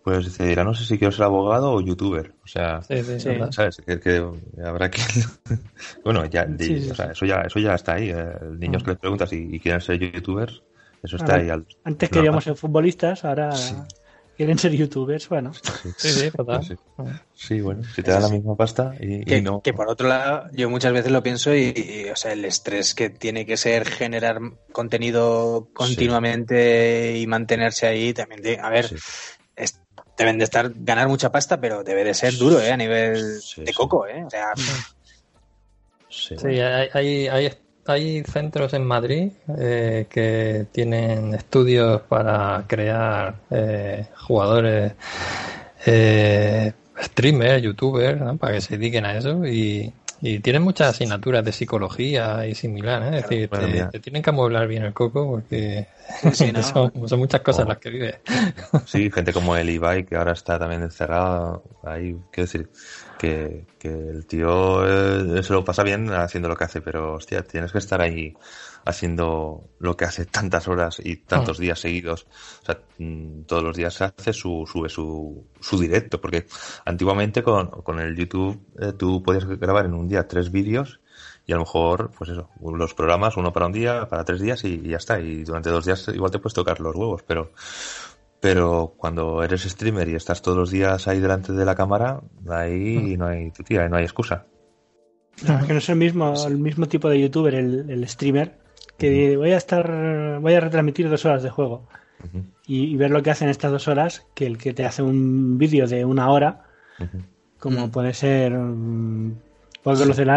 Pues dice, dirá, no sé si quiero ser abogado o youtuber. O sea, Sí, sí. ¿sabes? Que, que habrá que... bueno, ya, de- Sí, sí, o sea, sí. eso ya eso ya está ahí. Eh, niños Mm. que les preguntas y, y quieren ser youtubers, eso está Ahora, ahí. Al, Antes no, queríamos ser futbolistas, ahora Sí. quieren ser youtubers. Bueno, Sí, Sí, sí, total. Sí. Sí, bueno, si te dan la misma pasta y, y Que, no... que por otro lado, yo muchas veces lo pienso y, y, o sea, el estrés que tiene que ser generar contenido continuamente y mantenerse ahí también, de- a ver, deben de estar, ganar mucha pasta, pero debe de ser duro, ¿eh? A nivel Sí, de coco, ¿eh? O sea, Sí, Sí, hay, hay, hay, hay centros en Madrid eh, que tienen estudios para crear eh, jugadores, eh, streamers, youtubers, ¿no? para que se dediquen a eso y, y tienen muchas asignaturas de psicología y similar, ¿eh? es decir, te, tienen que amueblar bien el coco porque sí, ¿no? son, son muchas cosas Oh. las que vive. Sí, gente como el Ibai, que ahora está también encerrado ahí, quiero decir, que, que el tío eh, se lo pasa bien haciendo lo que hace, pero hostia, tienes que estar ahí haciendo lo que hace tantas horas y tantos días seguidos. O sea, mm, todos los días se hace su, sube su, su directo, porque antiguamente con, con el YouTube eh, tú podías grabar en un día tres vídeos y a lo mejor, pues eso, los programas, uno para un día, para tres días y, y ya está. Y durante dos días igual te puedes tocar los huevos, pero pero cuando eres streamer y estás todos los días ahí delante de la cámara, ahí no hay tu tía, no hay excusa. que no es el mismo, el mismo tipo de youtuber, el, el streamer, que voy a estar, voy a retransmitir dos horas de juego. Y, y ver lo que hacen estas dos horas que el que te hace un vídeo de una hora, como puede ser conocer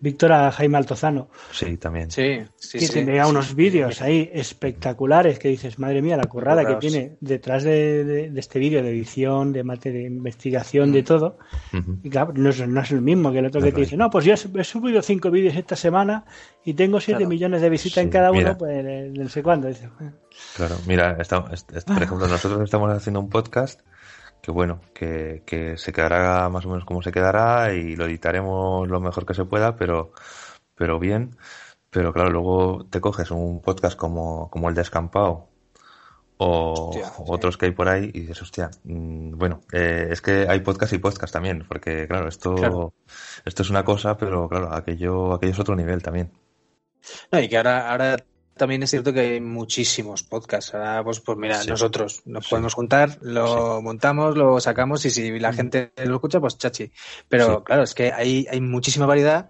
a, a Víctor a Jaime Altozano, Sí, también. Sí, sí, que sí. tendría unos vídeos ahí espectaculares que dices, madre mía, la currada que tiene detrás de, de- de este vídeo de edición, de mate de investigación, de todo. Ujú. Y claro, no es, no es el mismo que el otro No, que te dice, no, pues yo he subido cinco vídeos esta semana y tengo siete Claro. millones de visitas Sí, en cada uno, mira. pues no sé cuándo. Dices, "Bueno". Claro, mira, por ejemplo, nosotros estamos haciendo un podcast que bueno, que, que se quedará más o menos como se quedará y lo editaremos lo mejor que se pueda, pero, pero bien. Pero claro, luego te coges un podcast como, como el de Escampado o Hostia, o sí. otros que hay por ahí y dices, hostia, mm, bueno, eh, es que hay podcast y podcast también, porque claro, esto, Claro. esto es una cosa, pero claro, aquello, aquello es otro nivel también. No, y que ahora, ahora también es cierto que hay muchísimos podcasts. Ahora, pues, pues mira, Sí. nosotros nos Sí. podemos juntar, lo montamos, lo sacamos y si la gente lo escucha, pues chachi. Pero claro, es que hay, hay muchísima variedad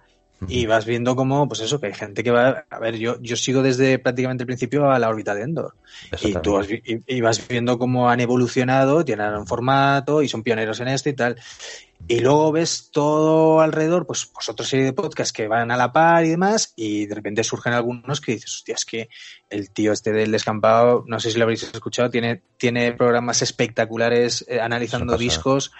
y vas viendo como, pues eso, que hay gente que va. A ver, yo, yo sigo desde prácticamente el principio a la órbita de Endor. Y tú vi- y, y vas viendo cómo han evolucionado, tienen un formato y son pioneros en esto y tal. Y luego ves todo alrededor, pues, pues otra serie de podcasts que van a la par y demás, y de repente surgen algunos que dices, hostia, es que el tío este del descampado, no sé si lo habréis escuchado, tiene, tiene programas espectaculares eh, analizando discos.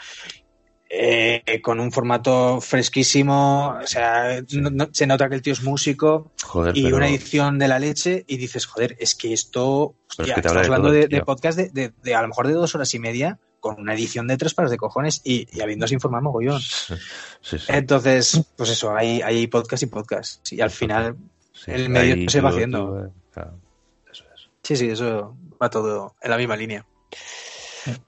eh, con un formato fresquísimo, o sea, Sí. no- no- se nota que el tío es músico, Joder, y pero- una edición de la leche y dices, joder, es que esto, es hostia, que estamos de hablando de podcast de, de- de a lo mejor de dos horas y media con una edición de tres pares de cojones y, y habiéndose informado mogollón. Sí, sí. Entonces, pues eso, hay, hay podcast y podcast y al final, Sí, el medio se va haciendo. eh, claro, eso es. sí, sí, eso va todo en la misma línea.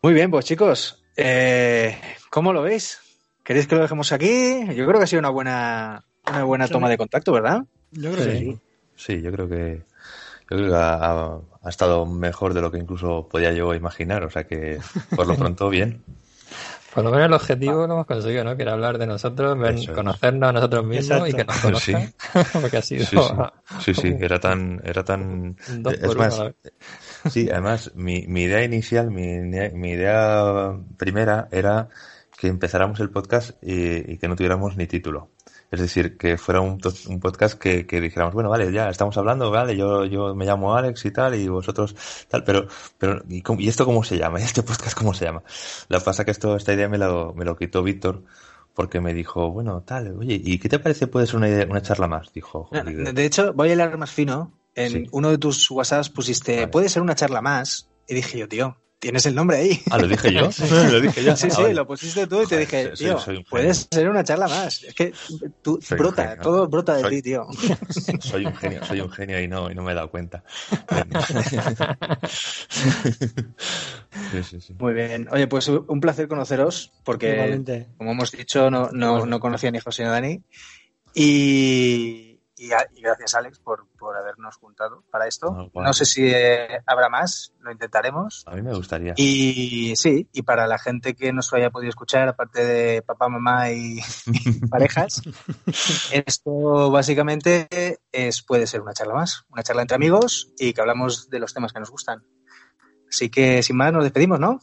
Muy bien, pues chicos, eh, ¿cómo lo veis? ¿Queréis que lo dejemos aquí? Yo creo que ha sido una buena, una buena toma de contacto, ¿verdad? Yo creo que Sí. sí. Yo creo que, creo que ha, ha- ha estado mejor de lo que incluso podía yo imaginar. O sea que, por lo pronto, bien. Por lo menos el objetivo lo hemos conseguido, ¿no? Que era hablar de nosotros, es. conocernos a nosotros mismos y Exacto. que nos conozcan. Porque ha sido Sí, sí, sí, sí, era tan, era tan, dos es por uno más, a la vez. sí, además, mi, mi idea inicial, mi, mi idea primera era que empezáramos el podcast y, y que no tuviéramos ni título. Es decir, que fuera un, un podcast que, que dijéramos, bueno, vale, ya estamos hablando, vale, yo, yo me llamo Alex y tal, y vosotros tal, pero, pero, ¿y, cómo- y esto cómo se llama? ¿Y este podcast cómo se llama? Lo que pasa que esto, esta idea me lo, me lo quitó Víctor, porque me dijo, bueno, tal, oye, ¿y qué te parece puede ser una, idea- una charla más? Dijo, joder, no, De hecho, voy a hablar más fino. En Sí. uno de tus WhatsApps pusiste, Vale. puede ser una charla más. Y dije yo, tío, tienes el nombre ahí. Ah, lo dije yo. lo dije yo. Sí, Ah, sí, vale. lo pusiste tú y te dije, tío, soy un genio. puede ser una charla más. Es que tú Soy brota, todo brota de ti, tío. Soy un genio, soy un genio y no, y no me he dado cuenta. Sí, sí, sí. Muy bien. Oye, pues un placer conoceros, porque Igualmente. como hemos dicho, no, no, no conocía ni José ni a Dani. Y, y, a- y gracias, Alex, por, por habernos juntado para esto. No sé si eh, habrá más, lo intentaremos. A mí me gustaría. Y sí, y para la gente que nos haya podido escuchar, aparte de papá, mamá y, y parejas, esto básicamente es, puede ser una charla más, una charla entre amigos y que hablamos de los temas que nos gustan. Así que sin más nos despedimos, ¿no?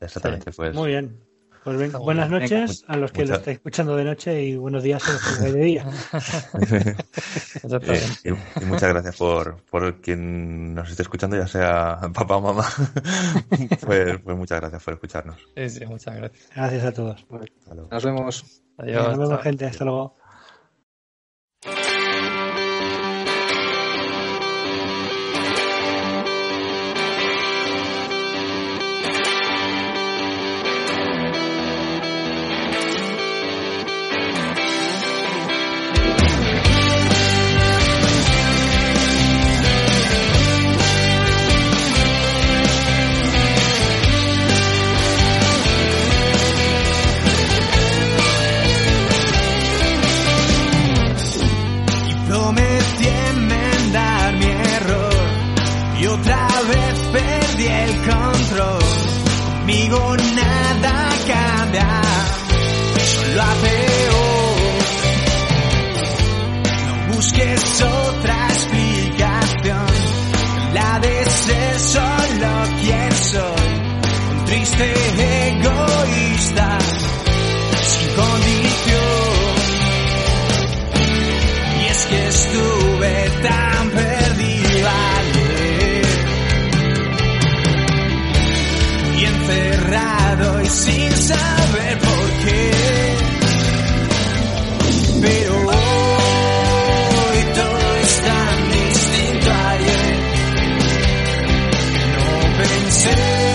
Exactamente, pues. Muy bien. Pues venga, buenas noches a los que lo estáis escuchando de noche y buenos días a los que lo de día. Eh, y, y muchas gracias por, por quien nos esté escuchando, ya sea papá o mamá. pues, pues muchas gracias por escucharnos. Sí, sí, muchas gracias. Gracias a todos. Nos vemos. Adiós. Nos vemos, chao. gente. Hasta luego. sin saber por qué. Pero hoy todo es tan distinto ayer. No pensé.